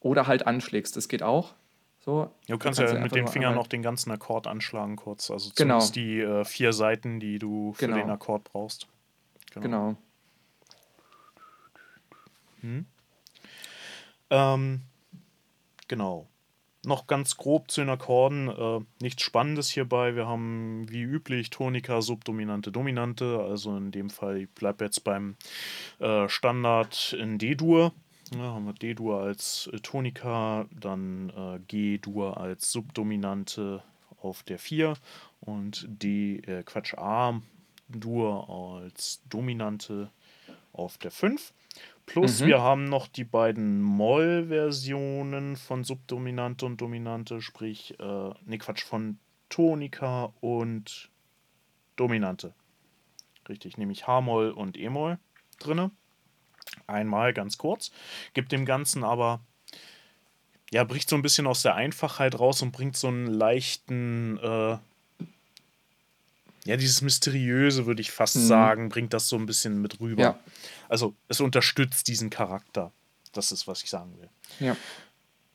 Speaker 1: Oder halt anschlägst, das geht auch. So,
Speaker 2: Du kannst
Speaker 1: ihn
Speaker 2: ja mit Fingern
Speaker 1: einmal-
Speaker 2: noch den ganzen Akkord anschlagen kurz. Also
Speaker 1: Genau.
Speaker 2: zumindest die äh, vier Seiten, die du für
Speaker 1: Genau.
Speaker 2: den Akkord brauchst.
Speaker 1: Genau.
Speaker 2: Ähm, genau. Noch ganz grob zu den Akkorden. Äh, nichts Spannendes hierbei. Wir haben wie üblich Tonika, Subdominante, Dominante. Also in dem Fall, ich bleibe jetzt beim äh, Standard in D-Dur. Ja, haben wir D-Dur als äh, Tonika, dann äh, G-Dur als Subdominante auf der 4 und D, äh, Quatsch, A-Dur als Dominante auf der 5. Plus
Speaker 1: Mhm.
Speaker 2: wir haben noch die beiden Moll-Versionen von Subdominante und Dominante, sprich, äh, ne Quatsch, von Tonika und Dominante. Richtig, nämlich H-Moll und E-Moll drinne. Einmal ganz kurz. Gibt dem Ganzen aber, ja, bricht so ein bisschen aus der Einfachheit raus und bringt so einen leichten, äh, ja, dieses Mysteriöse, würde ich fast
Speaker 1: Mhm.
Speaker 2: sagen, bringt das so ein bisschen mit rüber.
Speaker 1: Ja.
Speaker 2: Also es unterstützt diesen Charakter. Das ist, was ich sagen will.
Speaker 1: Ja.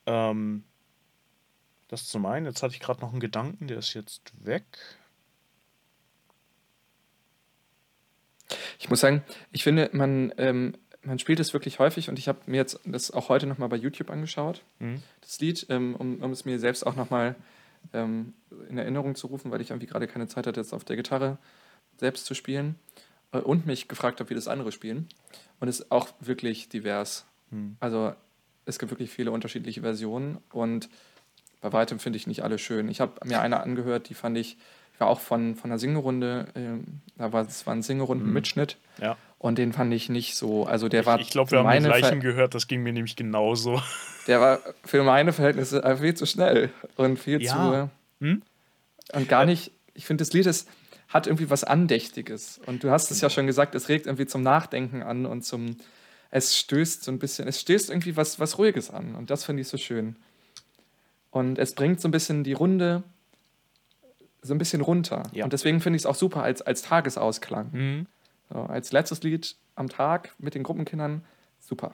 Speaker 2: Ähm, das zum einen. Jetzt hatte ich gerade noch einen Gedanken, der ist jetzt weg.
Speaker 1: Ich muss sagen, ich finde, man, ähm, man spielt es wirklich häufig und ich habe mir jetzt das auch heute nochmal bei YouTube angeschaut,
Speaker 2: Mhm.
Speaker 1: das Lied, ähm, um, um es mir selbst auch nochmal ähm, in Erinnerung zu rufen, weil ich irgendwie gerade keine Zeit hatte, jetzt auf der Gitarre selbst zu spielen äh, und mich gefragt habe, wie das andere spielen. Und es ist auch wirklich divers.
Speaker 2: Mhm.
Speaker 1: Also es gibt wirklich viele unterschiedliche Versionen und bei weitem finde ich nicht alle schön. Ich habe mir eine angehört, die fand ich, ich war auch von, von einer Singerunde, ähm, da war es war ein Singerunden-Mitschnitt
Speaker 2: Ja.
Speaker 1: und den fand ich nicht so, also der war
Speaker 2: Ich, ich glaube, wir haben den gleichen
Speaker 1: Ver-
Speaker 2: gehört, das ging mir nämlich genauso.
Speaker 1: Der war für meine Verhältnisse einfach viel zu schnell und viel
Speaker 2: Ja.
Speaker 1: zu
Speaker 2: Hm?
Speaker 1: und gar nicht, ich finde das Lied ist, hat irgendwie was Andächtiges und du hast es ja schon gesagt, es regt irgendwie zum Nachdenken an und zum, es stößt so ein bisschen, es stößt irgendwie was, was Ruhiges an und das finde ich so schön. Und es bringt so ein bisschen die Runde so ein bisschen runter.
Speaker 2: Ja.
Speaker 1: Und deswegen finde ich es auch super als, als Tagesausklang.
Speaker 2: Mhm.
Speaker 1: So, als letztes Lied am Tag mit den Gruppenkindern, super.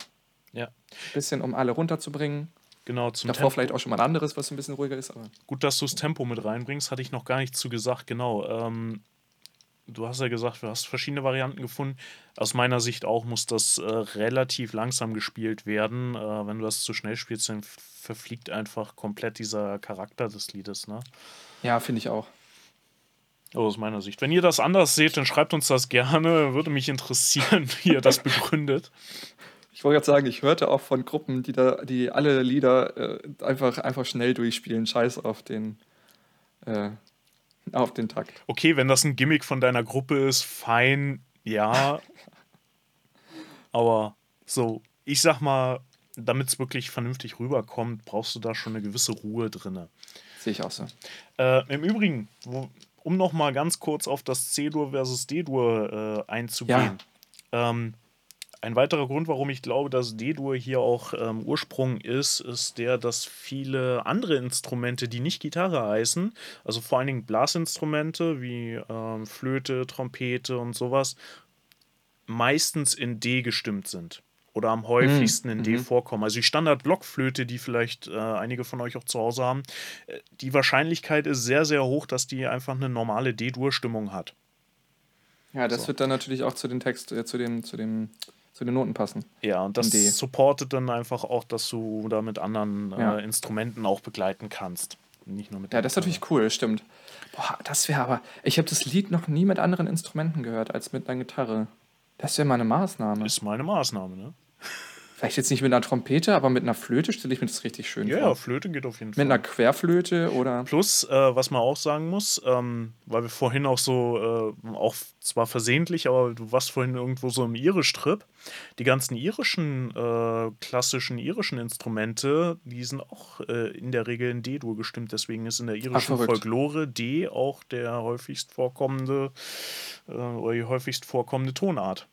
Speaker 2: Ja,
Speaker 1: Bisschen, um alle runterzubringen.
Speaker 2: genau. Zum
Speaker 1: Davor
Speaker 2: Tempo.
Speaker 1: vielleicht auch schon mal ein anderes, was ein bisschen ruhiger ist. Aber
Speaker 2: Gut, dass du das Tempo mit reinbringst, hatte ich noch gar nicht zu gesagt. Genau. Ähm, du hast ja gesagt, du hast verschiedene Varianten gefunden. Aus meiner Sicht auch muss das äh, relativ langsam gespielt werden. Äh, wenn du das zu schnell spielst, dann verfliegt einfach komplett dieser Charakter des Liedes. Ne?
Speaker 1: ja, finde ich auch.
Speaker 2: Oh, aus meiner Sicht. Wenn ihr das anders seht, dann schreibt uns das gerne. Würde mich interessieren, [LAUGHS] wie ihr das begründet.
Speaker 1: Ich wollte gerade sagen, ich hörte auch von Gruppen, die da, die alle Lieder äh, einfach, einfach schnell durchspielen. Scheiß auf den, äh, auf den Takt.
Speaker 2: Okay, wenn das ein Gimmick von deiner Gruppe ist, fein, ja. [LAUGHS] Aber so, ich sag mal, damit es wirklich vernünftig rüberkommt, brauchst du da schon eine gewisse Ruhe drinne.
Speaker 1: Sehe ich auch so.
Speaker 2: Äh, Im Übrigen, wo, um noch mal ganz kurz auf das C-Dur versus D-Dur äh, einzugehen. Ähm, ein weiterer Grund, warum ich glaube, dass D-Dur hier auch ähm, Ursprung ist, ist der, dass viele andere Instrumente, die nicht Gitarre heißen, also vor allen Dingen Blasinstrumente wie ähm, Flöte, Trompete und sowas, meistens in D gestimmt sind. Oder am häufigsten in D
Speaker 1: mhm.
Speaker 2: vorkommen. Also die Standard-Blockflöte, die vielleicht äh, einige von euch auch zu Hause haben, äh, die Wahrscheinlichkeit ist sehr, sehr hoch, dass die einfach eine normale D-Dur-Stimmung hat.
Speaker 1: Ja, das
Speaker 2: So.
Speaker 1: wird dann natürlich auch zu den Text, äh, zu dem, zu dem, zu den Noten passen.
Speaker 2: Ja, und das supportet dann einfach auch, dass du da mit anderen
Speaker 1: Ja.
Speaker 2: äh, Instrumenten auch begleiten kannst. Nicht nur mit
Speaker 1: Ja, das ist natürlich cool, stimmt. Boah, das wäre aber. Ich habe das Lied noch nie mit anderen Instrumenten gehört als mit einer Gitarre. Das wäre mal eine Maßnahme.
Speaker 2: Ist meine Maßnahme, ne?
Speaker 1: Vielleicht jetzt nicht mit einer Trompete, aber mit einer Flöte stelle ich mir das richtig schön
Speaker 2: Ja,
Speaker 1: vor.
Speaker 2: ja, Flöte geht auf jeden
Speaker 1: Mit
Speaker 2: Fall.
Speaker 1: einer Querflöte oder.
Speaker 2: Plus, äh, was man auch sagen muss, ähm, weil wir vorhin auch so, äh, auch zwar versehentlich, aber du warst vorhin irgendwo so im Irisch-Trip. Die ganzen irischen, äh, klassischen irischen Instrumente, die sind auch äh, in der Regel in D-Dur gestimmt. Deswegen ist in der irischen
Speaker 1: verrückt.
Speaker 2: Folklore D auch der häufigst vorkommende äh, oder die häufigst vorkommende Tonart.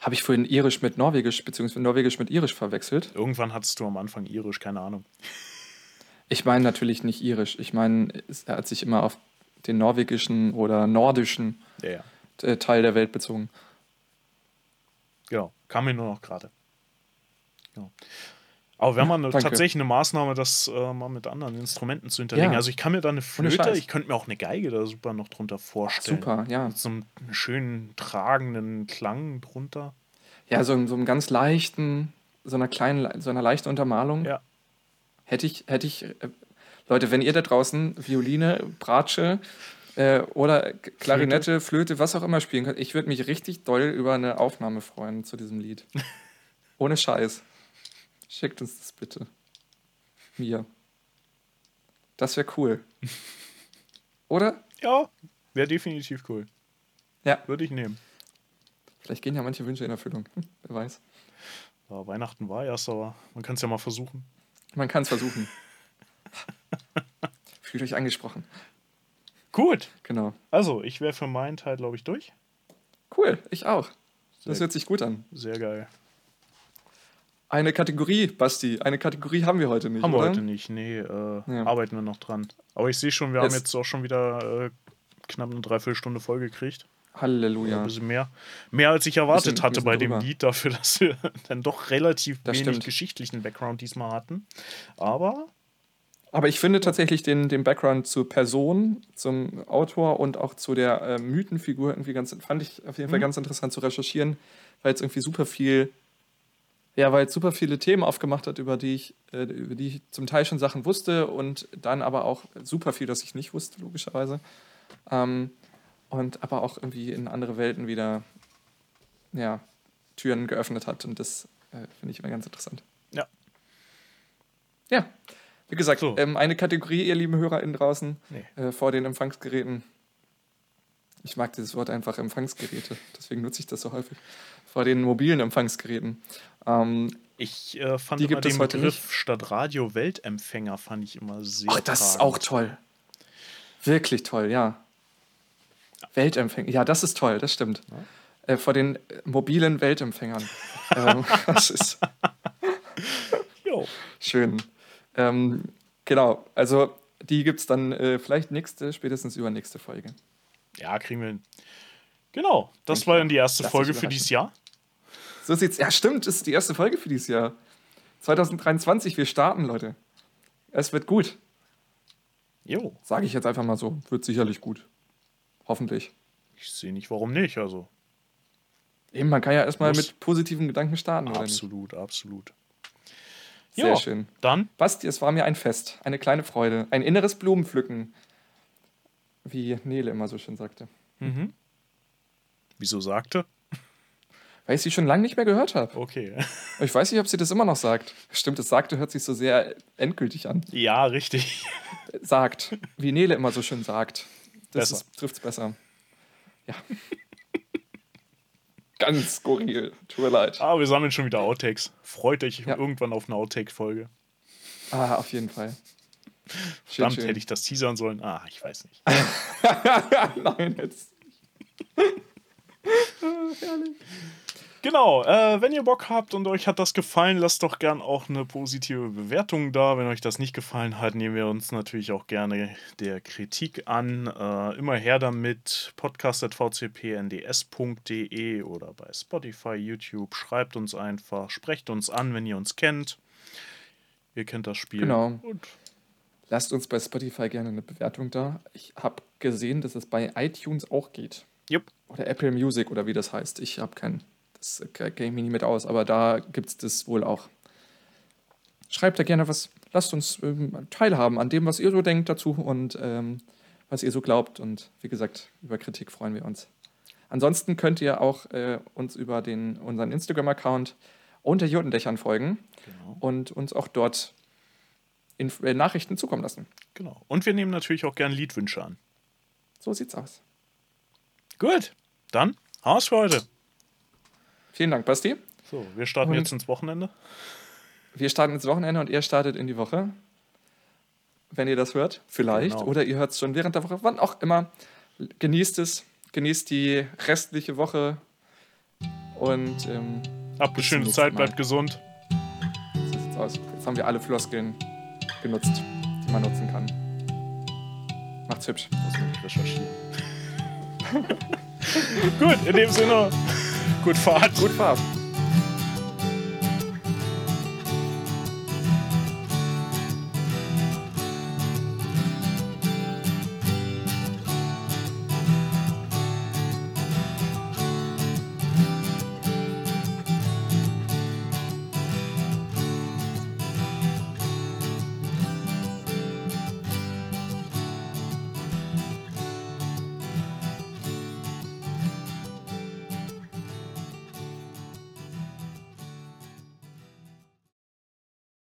Speaker 1: Habe ich vorhin Irisch mit Norwegisch, beziehungsweise Norwegisch mit Irisch verwechselt?
Speaker 2: Irgendwann hattest du am Anfang Irisch, keine Ahnung.
Speaker 1: Ich meine natürlich nicht Irisch. Ich meine, es hat sich immer auf den norwegischen oder nordischen
Speaker 2: Ja, ja.
Speaker 1: äh, Teil der Welt bezogen.
Speaker 2: Genau, kam mir nur noch gerade. Genau. Aber wenn man
Speaker 1: danke.
Speaker 2: tatsächlich eine Maßnahme, das äh, mal mit anderen Instrumenten zu hinterlegen.
Speaker 1: Ja.
Speaker 2: Also ich kann mir da eine Flöte, ich könnte mir auch eine Geige da super noch drunter vorstellen.
Speaker 1: Super, ja.
Speaker 2: Mit so einem schönen tragenden Klang drunter.
Speaker 1: Ja, so, so einem ganz leichten, so einer kleinen, so einer leichten Untermalung.
Speaker 2: Ja.
Speaker 1: Hätte ich, hätte ich, äh, Leute, wenn ihr da draußen Violine, Bratsche äh, oder Klarinette, Flöte. was auch immer spielen könnt, ich würde mich richtig doll über eine Aufnahme freuen zu diesem Lied. [LAUGHS] Ohne Scheiß. Schickt uns das bitte. Mir. Das wäre cool. [LAUGHS] Oder?
Speaker 2: Ja, wäre definitiv cool.
Speaker 1: Ja.
Speaker 2: Würde ich nehmen.
Speaker 1: Vielleicht gehen ja manche Wünsche in Erfüllung. Hm, wer weiß.
Speaker 2: Ja, Weihnachten war erst, aber man kann es ja mal versuchen.
Speaker 1: Man kann es versuchen. [LAUGHS] Fühlt euch angesprochen.
Speaker 2: Gut.
Speaker 1: Genau.
Speaker 2: Also, ich wäre für meinen Teil, glaube ich, durch.
Speaker 1: Cool, ich auch. Das
Speaker 2: Sehr-
Speaker 1: hört sich gut an.
Speaker 2: Sehr geil.
Speaker 1: Eine Kategorie, Basti. Eine Kategorie haben wir heute nicht.
Speaker 2: Haben wir
Speaker 1: oder?
Speaker 2: heute nicht. Nee, äh,
Speaker 1: Ja.
Speaker 2: arbeiten wir noch dran. Aber ich sehe schon, wir haben
Speaker 1: Es-
Speaker 2: jetzt auch schon wieder äh, knapp eine Dreiviertelstunde voll gekriegt. Ein
Speaker 1: Halleluja.
Speaker 2: bisschen mehr. Mehr als ich erwartet
Speaker 1: Bisschen-
Speaker 2: hatte bei dem
Speaker 1: drüber.
Speaker 2: Lied dafür, [LAUGHS] dass wir dann doch relativ
Speaker 1: Das
Speaker 2: wenig
Speaker 1: stimmt.
Speaker 2: geschichtlichen Background diesmal hatten. Aber
Speaker 1: Aber ich finde tatsächlich den, den Background zur Person, zum Autor und auch zu der äh, Mythenfigur irgendwie ganz, fand ich auf jeden Fall
Speaker 2: Mhm.
Speaker 1: ganz interessant zu recherchieren, weil es irgendwie super viel, ja, weil es super viele Themen aufgemacht hat, über die ich, äh, über die ich zum Teil schon Sachen wusste und dann aber auch super viel, das ich nicht wusste, logischerweise. Ähm, und aber auch irgendwie in andere Welten wieder, ja, Türen geöffnet hat und das äh, finde ich immer ganz interessant.
Speaker 2: Ja.
Speaker 1: Ja, wie gesagt,
Speaker 2: So.
Speaker 1: ähm, eine Kategorie, ihr lieben HörerInnen draußen,
Speaker 2: Nee.
Speaker 1: äh, vor den Empfangsgeräten. Ich mag dieses Wort einfach Empfangsgeräte, deswegen nutze ich das so häufig. Vor den mobilen Empfangsgeräten. Ähm,
Speaker 2: ich äh, fand
Speaker 1: Die
Speaker 2: immer
Speaker 1: gibt es
Speaker 2: den
Speaker 1: heute
Speaker 2: Begriff statt Radio Weltempfänger fand ich immer sehr
Speaker 1: ach, das ist
Speaker 2: tragend.
Speaker 1: auch toll. Wirklich toll, ja. Weltempfänger, ja, das ist toll, das stimmt. Äh, vor den äh, mobilen Weltempfängern. [LAUGHS] ähm, [LAUGHS] das ist
Speaker 2: Jo.
Speaker 1: schön. Ähm, genau, also die gibt es dann äh, vielleicht nächste, spätestens übernächste Folge.
Speaker 2: Ja, kriegen wir hin. Genau, das war dann die erste
Speaker 1: Lass
Speaker 2: Folge für dieses Jahr.
Speaker 1: So sieht's. Ja, stimmt, ist die erste Folge für dieses Jahr. 2023, wir starten, Leute. Es wird gut.
Speaker 2: Jo,
Speaker 1: Sage ich jetzt einfach mal so. Wird sicherlich gut. Hoffentlich.
Speaker 2: ich sehe nicht, warum nicht. Also,
Speaker 1: Eben, man kann ja erstmal
Speaker 2: Muss.
Speaker 1: mit positiven Gedanken starten,
Speaker 2: absolut, absolut.
Speaker 1: Sehr
Speaker 2: Ja.
Speaker 1: schön.
Speaker 2: Dann,
Speaker 1: Basti, es war mir ein Fest, eine kleine Freude, ein inneres Blumenpflücken, wie Nele immer so schön sagte.
Speaker 2: mhm. wieso sagte?
Speaker 1: Weil ich sie schon lange nicht mehr gehört habe.
Speaker 2: Okay.
Speaker 1: Ich weiß nicht, ob sie das immer noch sagt. Stimmt, das sagte hört sich so sehr endgültig an.
Speaker 2: ja, richtig.
Speaker 1: Sagt, wie Nele immer so schön sagt. Das trifft es besser. Ja. Ganz skurril. Tut mir leid.
Speaker 2: Ah, wir sammeln schon wieder Outtakes. Freut euch
Speaker 1: Ja.
Speaker 2: irgendwann auf eine Outtake-Folge.
Speaker 1: Ah, auf jeden Fall.
Speaker 2: Verdammt,
Speaker 1: schön.
Speaker 2: hätte ich das teasern sollen? Ah, ich weiß nicht. [LAUGHS]
Speaker 1: Nein, jetzt. [LAUGHS]
Speaker 2: Genau, äh, wenn ihr Bock habt und euch hat das gefallen, lasst doch gern auch eine positive Bewertung da. Wenn euch das nicht gefallen hat, nehmen wir uns natürlich auch gerne der Kritik an. Äh, immer her damit. podcast.vcpnds.de oder bei Spotify, YouTube. Schreibt uns einfach, sprecht uns an, wenn ihr uns kennt. Ihr kennt das Spiel.
Speaker 1: Genau.
Speaker 2: Und
Speaker 1: Lasst uns bei Spotify gerne eine Bewertung da. Ich habe gesehen, dass es bei iTunes auch geht.
Speaker 2: jupp,
Speaker 1: Oder Apple Music oder wie das heißt. Ich habe kein Das kenne ich mich nicht mit aus, aber da gibt es das wohl auch. Schreibt da gerne was, lasst uns ähm, teilhaben an dem, was ihr so denkt dazu und ähm, was ihr so glaubt. Und wie gesagt, über Kritik freuen wir uns. Ansonsten könnt ihr auch äh, uns über den, unseren Instagram-Account unter Jotendächern folgen
Speaker 2: Genau.
Speaker 1: und uns auch dort Inf äh, Nachrichten zukommen lassen.
Speaker 2: genau. Und wir nehmen natürlich auch gerne Liedwünsche an.
Speaker 1: So sieht's aus.
Speaker 2: Gut, dann Haus für heute.
Speaker 1: Vielen Dank, Basti.
Speaker 2: So, wir starten
Speaker 1: Und-
Speaker 2: jetzt ins Wochenende.
Speaker 1: Wir starten ins Wochenende und ihr startet in die Woche. Wenn ihr das hört, vielleicht.
Speaker 2: Genau.
Speaker 1: Oder ihr hört es schon während der Woche, wann auch immer. Genießt es. Genießt die restliche Woche. Und ähm,
Speaker 2: Habt eine schöne Zeit, bleibt gesund.
Speaker 1: so sieht's aus. Jetzt haben wir alle Floskeln genutzt, die man nutzen kann. Macht's hübsch.
Speaker 2: Das muss ich recherchieren. [LAUGHS] Gut, in dem Sinne, gut Fahrt.
Speaker 1: Gut Fahrt.